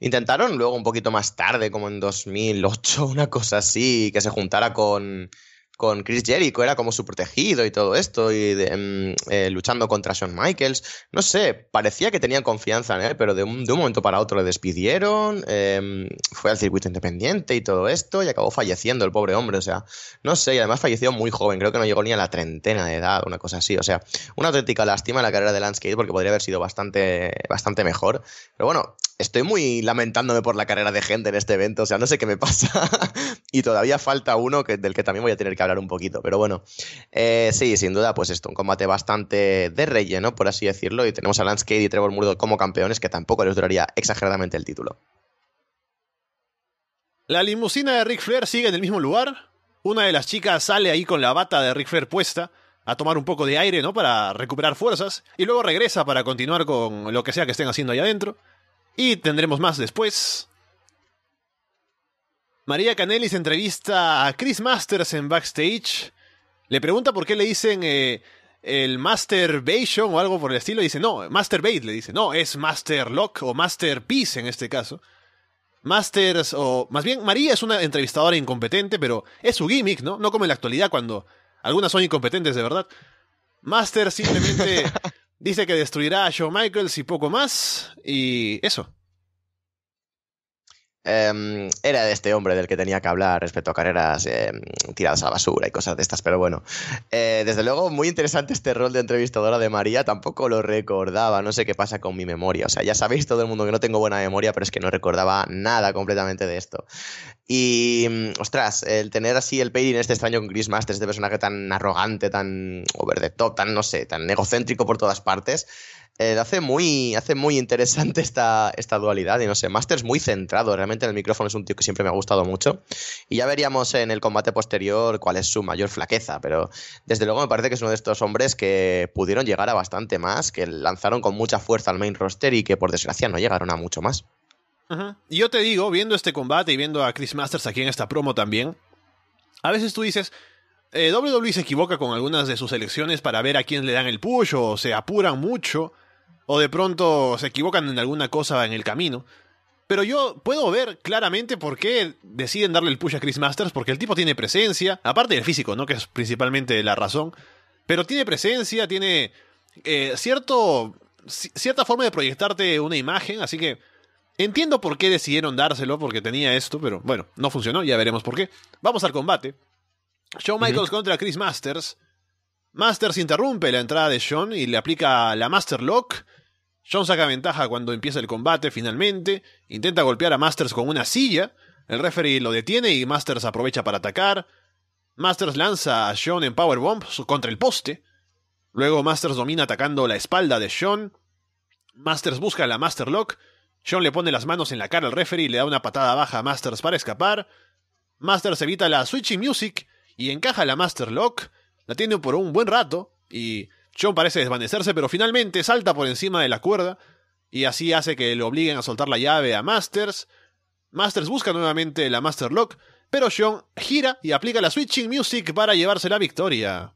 Intentaron luego un poquito más tarde, como en 2008, una cosa así, que se juntara con, con Chris Jericho, era como su protegido y todo esto, y mm, eh, luchando contra Shawn Michaels. No sé, parecía que tenían confianza en él, pero de un, momento para otro le despidieron, em, fue al circuito independiente y todo esto, y acabó falleciendo el pobre hombre, o sea, no sé, y además falleció muy joven, creo que no llegó ni a la treintena de edad, una cosa así, o sea, una auténtica lástima la carrera de Landscape porque podría haber sido bastante, bastante mejor, pero bueno, estoy muy lamentándome por la carrera de gente en este evento, o sea, no sé qué me pasa. y todavía falta uno que, del que también voy a tener que hablar un poquito. Pero bueno, eh, sí, sin duda, pues esto, un combate bastante de relleno, por así decirlo. Y tenemos a Lance Cade y Trevor Murdoch como campeones, que tampoco les duraría exageradamente el título. La limusina de Ric Flair sigue en el mismo lugar. Una de las chicas sale ahí con la bata de Ric Flair puesta a tomar un poco de aire, ¿no? Para recuperar fuerzas. Y luego regresa para continuar con lo que sea que estén haciendo ahí adentro. Y tendremos más después. María Canelis entrevista a Chris Masters en backstage. Le pregunta por qué le dicen eh, el Masturbation o algo por el estilo. dice, no, Masturbate le dice. No, es Master Lock o Masterpiece en este caso. Masters, o más bien, María es una entrevistadora incompetente, pero es su gimmick, ¿no? No como en la actualidad cuando algunas son incompetentes de verdad. Master simplemente Dice que destruirá a Shawn Michaels y poco más. Y eso. Em, era de este hombre del que tenía que hablar respecto a carreras em, tiradas a la basura y cosas de estas, pero bueno. Eh, desde luego, muy interesante este rol de entrevistadora de María, tampoco lo recordaba, no sé qué pasa con mi memoria. O sea, ya sabéis todo el mundo que no tengo buena memoria, pero es que no recordaba nada completamente de esto. Y, mm, ostras, el tener así el pairing este extraño con Chris Masters, este personaje tan arrogante, tan over the top, tan, no sé, tan egocéntrico por todas partes, eh, hace, muy, hace muy interesante esta, esta dualidad. Y no sé, Masters muy centrado. Realmente en el micrófono es un tío que siempre me ha gustado mucho. Y ya veríamos en el combate posterior cuál es su mayor flaqueza. Pero desde luego me parece que es uno de estos hombres que pudieron llegar a bastante más, que lanzaron con mucha fuerza al main roster y que por desgracia no llegaron a mucho más. Y yo te digo, viendo este combate y viendo a Chris Masters aquí en esta promo también, a veces tú dices, eh, WWE se equivoca con algunas de sus elecciones para ver a quién le dan el push o se apuran mucho o de pronto se equivocan en alguna cosa en el camino. Pero yo puedo ver claramente por qué deciden darle el push a Chris Masters, porque el tipo tiene presencia, aparte del físico, ¿no? Que es principalmente la razón. Pero tiene presencia, tiene eh, cierto, cierta forma de proyectarte una imagen, así que entiendo por qué decidieron dárselo, porque tenía esto, pero bueno, no funcionó, ya veremos por qué. Vamos al combate. Shawn Michaels contra Chris Masters. Masters interrumpe la entrada de Shawn y le aplica la Master Lock. Shawn saca ventaja cuando empieza el combate finalmente. Intenta golpear a Masters con una silla. El referee lo detiene y Masters aprovecha para atacar. Masters lanza a Shawn en Powerbomb contra el poste. Luego Masters domina atacando la espalda de Shawn. Masters busca la Master Lock. Shawn le pone las manos en la cara al referee y le da una patada baja a Masters para escapar. Masters evita la Switching Music y encaja la Master Lock. La tiene por un buen rato y John parece desvanecerse, pero finalmente salta por encima de la cuerda y así hace que le obliguen a soltar la llave a Masters. Masters busca nuevamente la Master Lock, pero John gira y aplica la Switching Music para llevarse la victoria.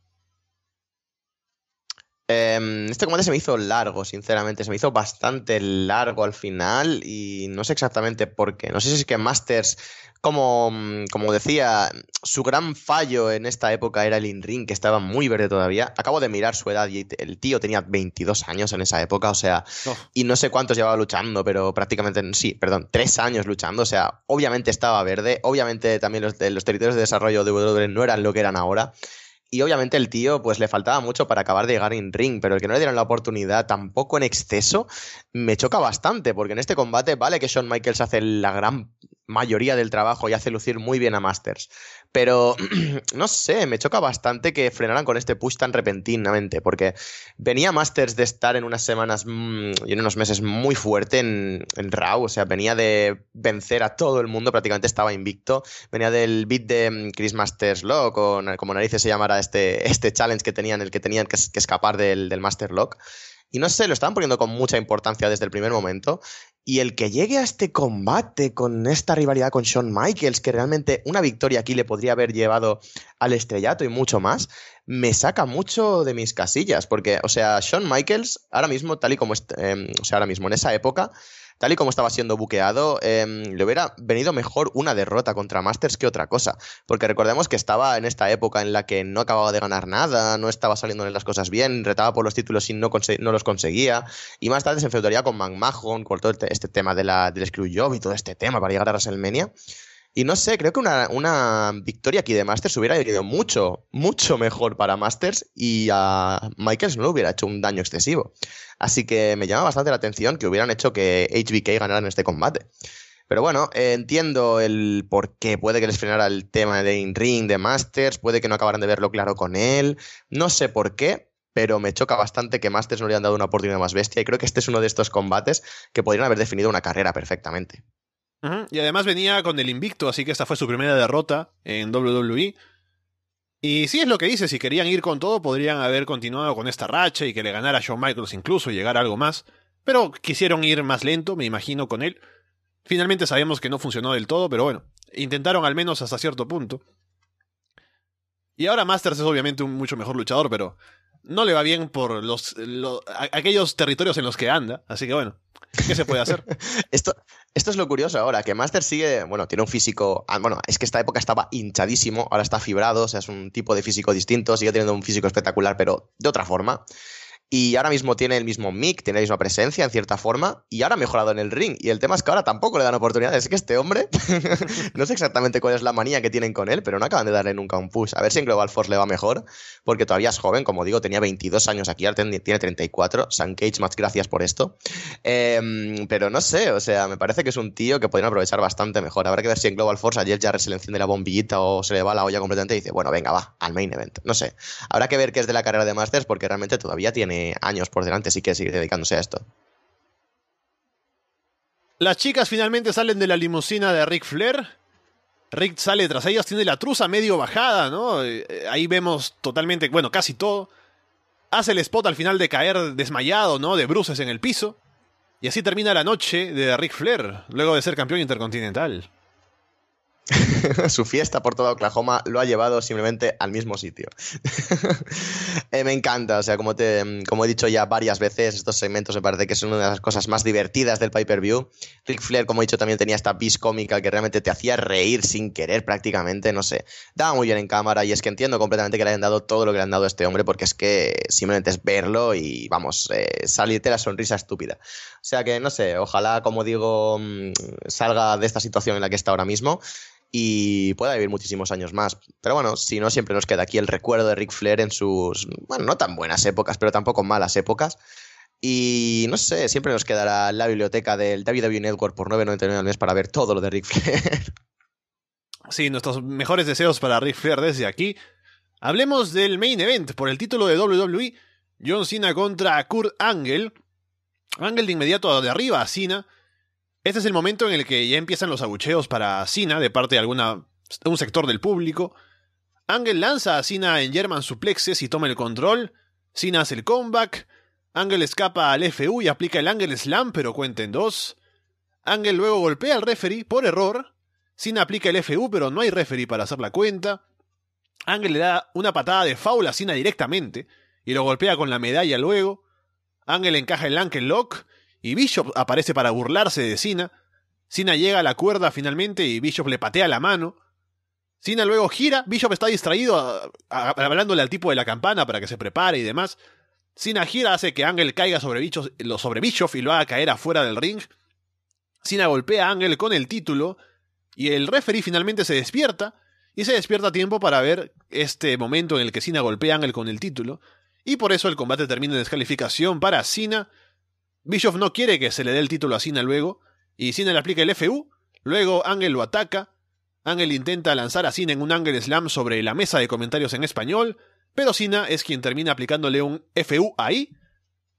Em, este combate se me hizo largo, sinceramente. Se me hizo bastante largo al final y no sé exactamente por qué. No sé si es que Masters, como, como decía, su gran fallo en esta época era el in-ring, que estaba muy verde todavía. Acabo de mirar su edad y el tío tenía 22 años en esa época, o sea, y no sé cuántos llevaba luchando, pero prácticamente, sí, perdón, tres años luchando. O sea, obviamente estaba verde, obviamente también los, los territorios de desarrollo de WWE no eran lo que eran ahora. Y obviamente el tío, pues le faltaba mucho para acabar de llegar en ring, pero el que no le dieron la oportunidad tampoco en exceso, me choca bastante, porque en este combate vale que Shawn Michaels hace la gran mayoría del trabajo y hace lucir muy bien a Masters. Pero no sé, me choca bastante que frenaran con este push tan repentinamente, porque venía Masters de estar en unas semanas mm, y en unos meses muy fuerte en, en, Raw, o sea, venía de vencer a todo el mundo, prácticamente estaba invicto, venía del beat de mm, Chris Masters Lock, o como narices se llamara este, este challenge que tenían, el que tenían que, escapar del, del Master Lock. Y no sé, lo estaban poniendo con mucha importancia desde el primer momento. Y el que llegue a este combate con esta rivalidad con Shawn Michaels, que realmente una victoria aquí le podría haber llevado al estrellato y mucho más, me saca mucho de mis casillas. Porque, o sea, Shawn Michaels, ahora mismo, tal y como, eh, o sea, ahora mismo en esa época, tal y como estaba siendo buqueado, em, le hubiera venido mejor una derrota contra Masters que otra cosa. Porque recordemos que estaba en esta época en la que no acababa de ganar nada, no estaba saliendo las cosas bien, retaba por los títulos y no, no los conseguía. Y más tarde se enfrentaría con McMahon, con todo este, este tema de la, del y todo este tema para llegar a WrestleMania. Y no sé, creo que una, victoria aquí de Masters hubiera ido mucho, mucho mejor para Masters y a Michaels no le hubiera hecho un daño excesivo. Así que me llama bastante la atención que hubieran hecho que HBK ganara en este combate. Pero bueno, entiendo el por qué. Puede que les frenara el tema de in-ring, de Masters, puede que no acabaran de verlo claro con él. No sé por qué, pero me choca bastante que Masters no le hayan dado una oportunidad más bestia. Y creo que este es uno de estos combates que podrían haber definido una carrera perfectamente. Y además venía con el invicto, así que esta fue su primera derrota en WWE. Y sí es lo que dice, si querían ir con todo, podrían haber continuado con esta racha y que le ganara a Shawn Michaels incluso llegar a algo más. Pero quisieron ir más lento, me imagino, con él. Finalmente sabemos que no funcionó del todo, pero bueno, intentaron al menos hasta cierto punto. Y ahora Masters es obviamente un mucho mejor luchador, pero no le va bien por los, aquellos territorios en los que anda. Así que bueno, ¿qué se puede hacer? esto, esto es lo curioso ahora, que Master sigue, bueno, tiene un físico, ah, bueno, es que esta época estaba hinchadísimo, ahora está fibrado, o sea, es un tipo de físico distinto, sigue teniendo un físico espectacular, pero de otra forma y ahora mismo tiene el mismo mic, tiene la misma presencia en cierta forma y ahora ha mejorado en el ring. Y el tema es que ahora tampoco le dan oportunidades. Es que este hombre, no sé exactamente cuál es la manía que tienen con él, pero no acaban de darle nunca un push. A ver si en Global Force le va mejor, porque todavía es joven, como digo, tenía 22 años aquí, ahora tiene 34. San Cage, más gracias por esto. Em, pero no sé, o sea, me parece que es un tío que podrían aprovechar bastante mejor. Habrá que ver si en Global Force ayer ya se le la bombillita o se le va la olla completamente y dice, bueno, venga, va, al main event. No sé. Habrá que ver qué es de la carrera de Masters, porque realmente todavía tiene años por delante, sí que sigue dedicándose a esto. Las chicas finalmente salen de la limusina de Rick Flair. Rick sale tras ellas, tiene la truza medio bajada, ¿no? Eh, ahí vemos totalmente, bueno, casi todo. Hace el spot al final de caer desmayado, ¿no? De bruces en el piso. Y así termina la noche de Rick Flair, luego de ser campeón intercontinental. su fiesta por toda Oklahoma lo ha llevado simplemente al mismo sitio. Eh, me encanta, o sea, como, te, he dicho ya varias veces, estos segmentos me parece que son una de las cosas más divertidas del pay-per-view. Rick Flair, como he dicho, también tenía esta bis cómica que realmente te hacía reír sin querer prácticamente, no sé. Daba muy bien en cámara y es que entiendo completamente que le hayan dado todo lo que le han dado a este hombre porque es que simplemente es verlo y, vamos, eh, salirte la sonrisa estúpida. O sea que, no sé, ojalá, como digo, mm, salga de esta situación en la que está ahora mismo y pueda vivir muchísimos años más. Pero bueno, si no, siempre nos queda aquí el recuerdo de Ric Flair en sus, bueno, no tan buenas épocas, pero tampoco malas épocas. Y no sé, siempre nos quedará la biblioteca del WWE Network por 9.99 al mes para ver todo lo de Ric Flair. Sí, nuestros mejores deseos para Ric Flair desde aquí. Hablemos del main event por el título de WWE. John Cena contra Kurt Angle. Angle de inmediato de arriba a Cena este es el momento en el que ya empiezan los abucheos para Cena de parte de alguna, un sector del público. Ángel lanza a Cena en German suplexes y toma el control. Cena hace el comeback. Ángel escapa al FU y aplica el Ángel Slam, pero cuenta en dos. Ángel luego golpea al referee por error. Cena aplica el FU, pero no hay referee para hacer la cuenta. Ángel le da una patada de foul a Cena directamente y lo golpea con la medalla luego. Ángel encaja el Ankle Lock y Bishop aparece para burlarse de Cena. Cena llega a la cuerda finalmente y Bishop le patea la mano. Cena luego gira, Bishop está distraído hablándole al tipo de la campana para que se prepare y demás. Cena gira, hace que Ángel caiga sobre Bishop, sobre Bishop y lo haga caer afuera del ring. Cena golpea a Ángel con el título y el referee finalmente se despierta y se despierta a tiempo para ver este momento en el que Cena golpea a Ángel con el título y por eso el combate termina en descalificación para Cena Bischoff no quiere que se le dé el título a Cena luego, y Cena le aplica el FU, luego Ángel lo ataca, Ángel intenta lanzar a Cena en un Ángel Slam sobre la mesa de comentarios en español, pero Cena es quien termina aplicándole un FU ahí,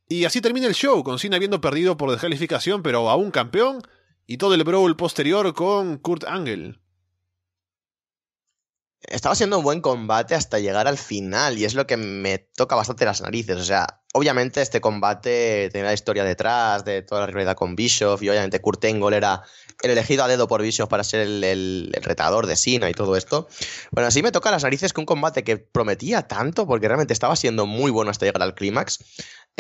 y así termina el show, con Cena habiendo perdido por descalificación pero aún campeón, y todo el brawl posterior con Kurt Angle estaba siendo un buen combate hasta llegar al final y es lo que me toca bastante las narices. O sea, obviamente este combate tenía la historia detrás de toda la rivalidad con Bischoff y obviamente Kurt Angle era el elegido a dedo por Bischoff para ser el, retador de Sina y todo esto. Bueno, así me toca las narices que un combate que prometía tanto porque realmente estaba siendo muy bueno hasta llegar al clímax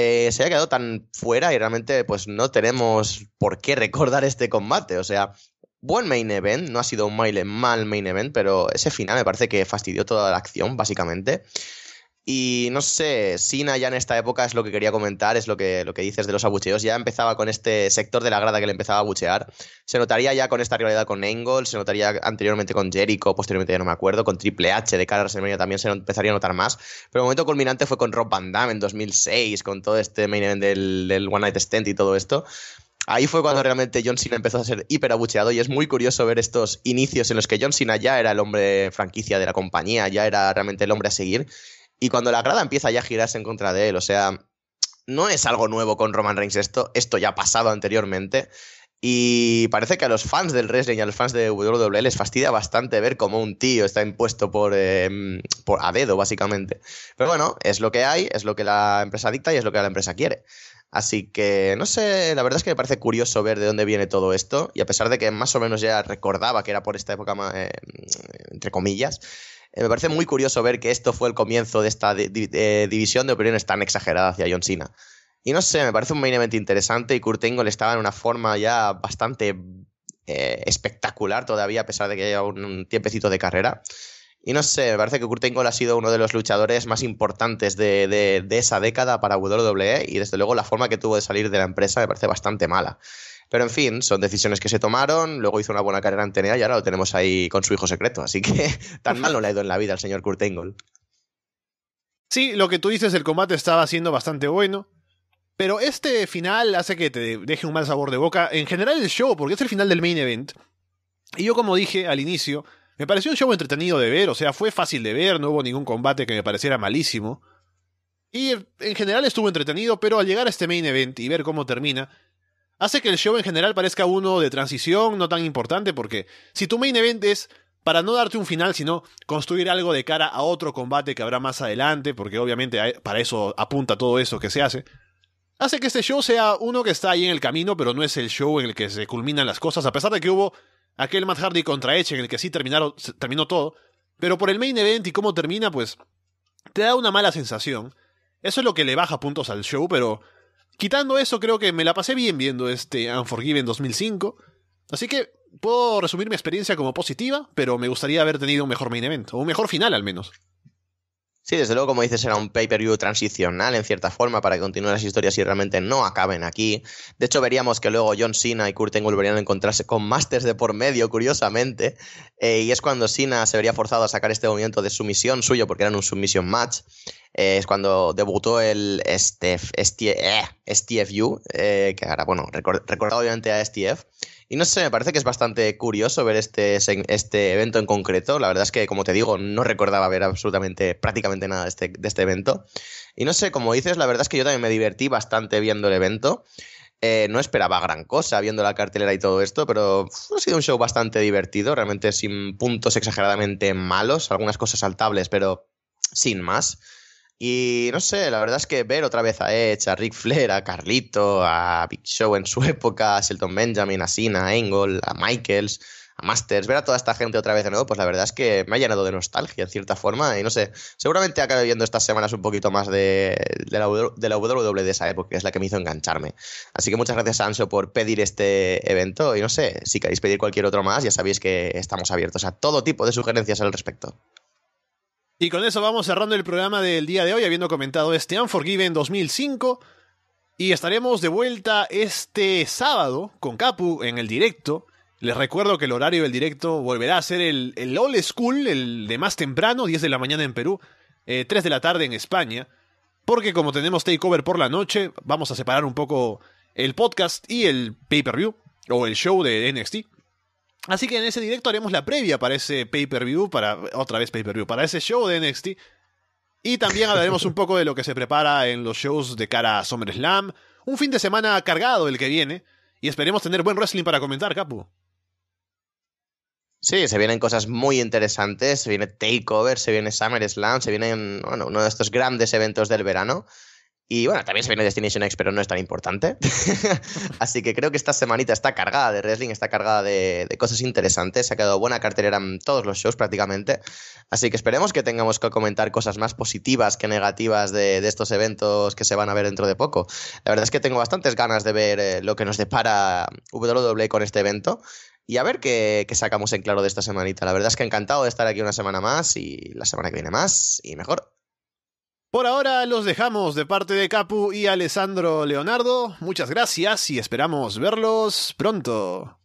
eh, se haya quedado tan fuera y realmente pues no tenemos por qué recordar este combate. O sea, buen main event, no ha sido un mal main event, pero ese final me parece que fastidió toda la acción, básicamente. Y no sé, Sina ya en esta época es lo que quería comentar, es lo que, lo que dices de los abucheos. Ya empezaba con este sector de la grada que le empezaba a abuchear. Se notaría ya con esta rivalidad con Angle, se notaría anteriormente con Jericho, posteriormente ya no me acuerdo, con Triple H de cara a WrestleMania también se empezaría a notar más. Pero el momento culminante fue con Rob Van Damme en 2006, con todo este main event del, del One Night Stand y todo esto. Ahí fue cuando realmente John Cena empezó a ser hiper abucheado y es muy curioso ver estos inicios en los que John Cena ya era el hombre franquicia de la compañía, ya era realmente el hombre a seguir y cuando la grada empieza ya a girarse en contra de él, o sea, no es algo nuevo con Roman Reigns esto, esto ya ha pasado anteriormente. Y parece que a los fans del wrestling y a los fans de WWE les fastidia bastante ver cómo un tío está impuesto por, em, por a dedo, básicamente. Pero bueno, es lo que hay, es lo que la empresa dicta y es lo que la empresa quiere. Así que, no sé, la verdad es que me parece curioso ver de dónde viene todo esto. Y a pesar de que más o menos ya recordaba que era por esta época, eh, entre comillas, eh, me parece muy curioso ver que esto fue el comienzo de esta eh, división de opiniones tan exagerada hacia John Cena. Y no sé, me parece un main event interesante y Kurt Angle estaba en una forma ya bastante eh, espectacular todavía, a pesar de que haya un tiempecito de carrera. Y no sé, me parece que Kurt Angle ha sido uno de los luchadores más importantes de, de, esa década para WWE y desde luego la forma que tuvo de salir de la empresa me parece bastante mala. Pero en fin, son decisiones que se tomaron, luego hizo una buena carrera en TNA y ahora lo tenemos ahí con su hijo secreto. Así que tan mal no le ha ido en la vida al señor Kurt Angle. Sí, lo que tú dices, el combate estaba siendo bastante bueno. Pero este final hace que te deje un mal sabor de boca. En general el show, porque es el final del main event. Y yo como dije al inicio, me pareció un show entretenido de ver, o sea, fue fácil de ver, no hubo ningún combate que me pareciera malísimo. Y en general estuvo entretenido, pero al llegar a este main event y ver cómo termina, hace que el show en general parezca uno de transición, no tan importante, porque si tu main event es para no darte un final, sino construir algo de cara a otro combate que habrá más adelante, porque obviamente para eso apunta todo eso que se hace, hace que este show sea uno que está ahí en el camino, pero no es el show en el que se culminan las cosas, a pesar de que hubo aquel Matt Hardy contra Edge en el que sí terminaron, terminó todo, pero por el main event y cómo termina, pues te da una mala sensación. Eso es lo que le baja puntos al show, pero Quitando eso, creo que me la pasé bien viendo este Unforgiven 2005. Así que puedo resumir mi experiencia como positiva, pero me gustaría haber tenido un mejor main event, o un mejor final al menos. Sí, desde luego, como dices, era un pay-per-view transicional en cierta forma para que continúen las historias y realmente no acaben aquí. De hecho, veríamos que luego John Cena y Kurt Angle volverían a encontrarse con Masters de por medio, curiosamente. Eh, y es cuando Cena se vería forzado a sacar este movimiento de sumisión suyo, porque eran un submission match. Eh, es cuando debutó el STF, STFU, eh, que ahora, bueno, recordado obviamente a STF. Y no sé, me parece que es bastante curioso ver este, este evento en concreto. La verdad es que, como te digo, no recordaba ver absolutamente, prácticamente nada de este, de este evento. Y no sé, como dices, la verdad es que yo también me divertí bastante viendo el evento. Eh, no esperaba gran cosa viendo la cartelera y todo esto, pero ha sido un show bastante divertido, realmente sin puntos exageradamente malos, algunas cosas saltables, pero sin más. Y no sé, la verdad es que ver otra vez a Edge, a Rick Flair, a Carlito, a Big Show en su época, a Shelton Benjamin, a Sina, a Engel, a Michaels, a Masters, ver a toda esta gente otra vez de nuevo, pues la verdad es que me ha llenado de nostalgia en cierta forma. Y no sé, seguramente acabe viendo estas semanas un poquito más de, la, de la WWE de esa época, que es la que me hizo engancharme. Así que muchas gracias, Anso, por pedir este evento. Y no sé, si queréis pedir cualquier otro más, ya sabéis que estamos abiertos a todo tipo de sugerencias al respecto. Y con eso vamos cerrando el programa del día de hoy, habiendo comentado este Unforgiven 2005. Y estaremos de vuelta este sábado con Capu en el directo. Les recuerdo que el horario del directo volverá a ser el, el old school, el de más temprano, 10 de la mañana en Perú, 3 eh, de la tarde en España. Porque como tenemos takeover por la noche, vamos a separar un poco el podcast y el pay-per-view, o el show de NXT. Así que en ese directo haremos la previa para ese pay-per-view, para otra vez pay-per-view, para ese show de NXT. Y también hablaremos un poco de lo que se prepara en los shows de cara a SummerSlam. Un fin de semana cargado el que viene. Y esperemos tener buen wrestling para comentar, Capu. Sí, se vienen cosas muy interesantes. Se viene Takeover, se viene SummerSlam, se viene bueno, uno de estos grandes eventos del verano. Y bueno, también se viene Destination X, pero no es tan importante. Así que creo que esta semanita está cargada de wrestling, está cargada de, cosas interesantes. Se ha quedado buena cartelera en todos los shows prácticamente. Así que esperemos que tengamos que comentar cosas más positivas que negativas de, estos eventos que se van a ver dentro de poco. La verdad es que tengo bastantes ganas de ver eh, lo que nos depara WWE con este evento. Y a ver qué, qué sacamos en claro de esta semanita. La verdad es que encantado de estar aquí una semana más y la semana que viene más y mejor. Por ahora los dejamos de parte de Capu y Alessandro Leonardo. Muchas gracias y esperamos verlos pronto.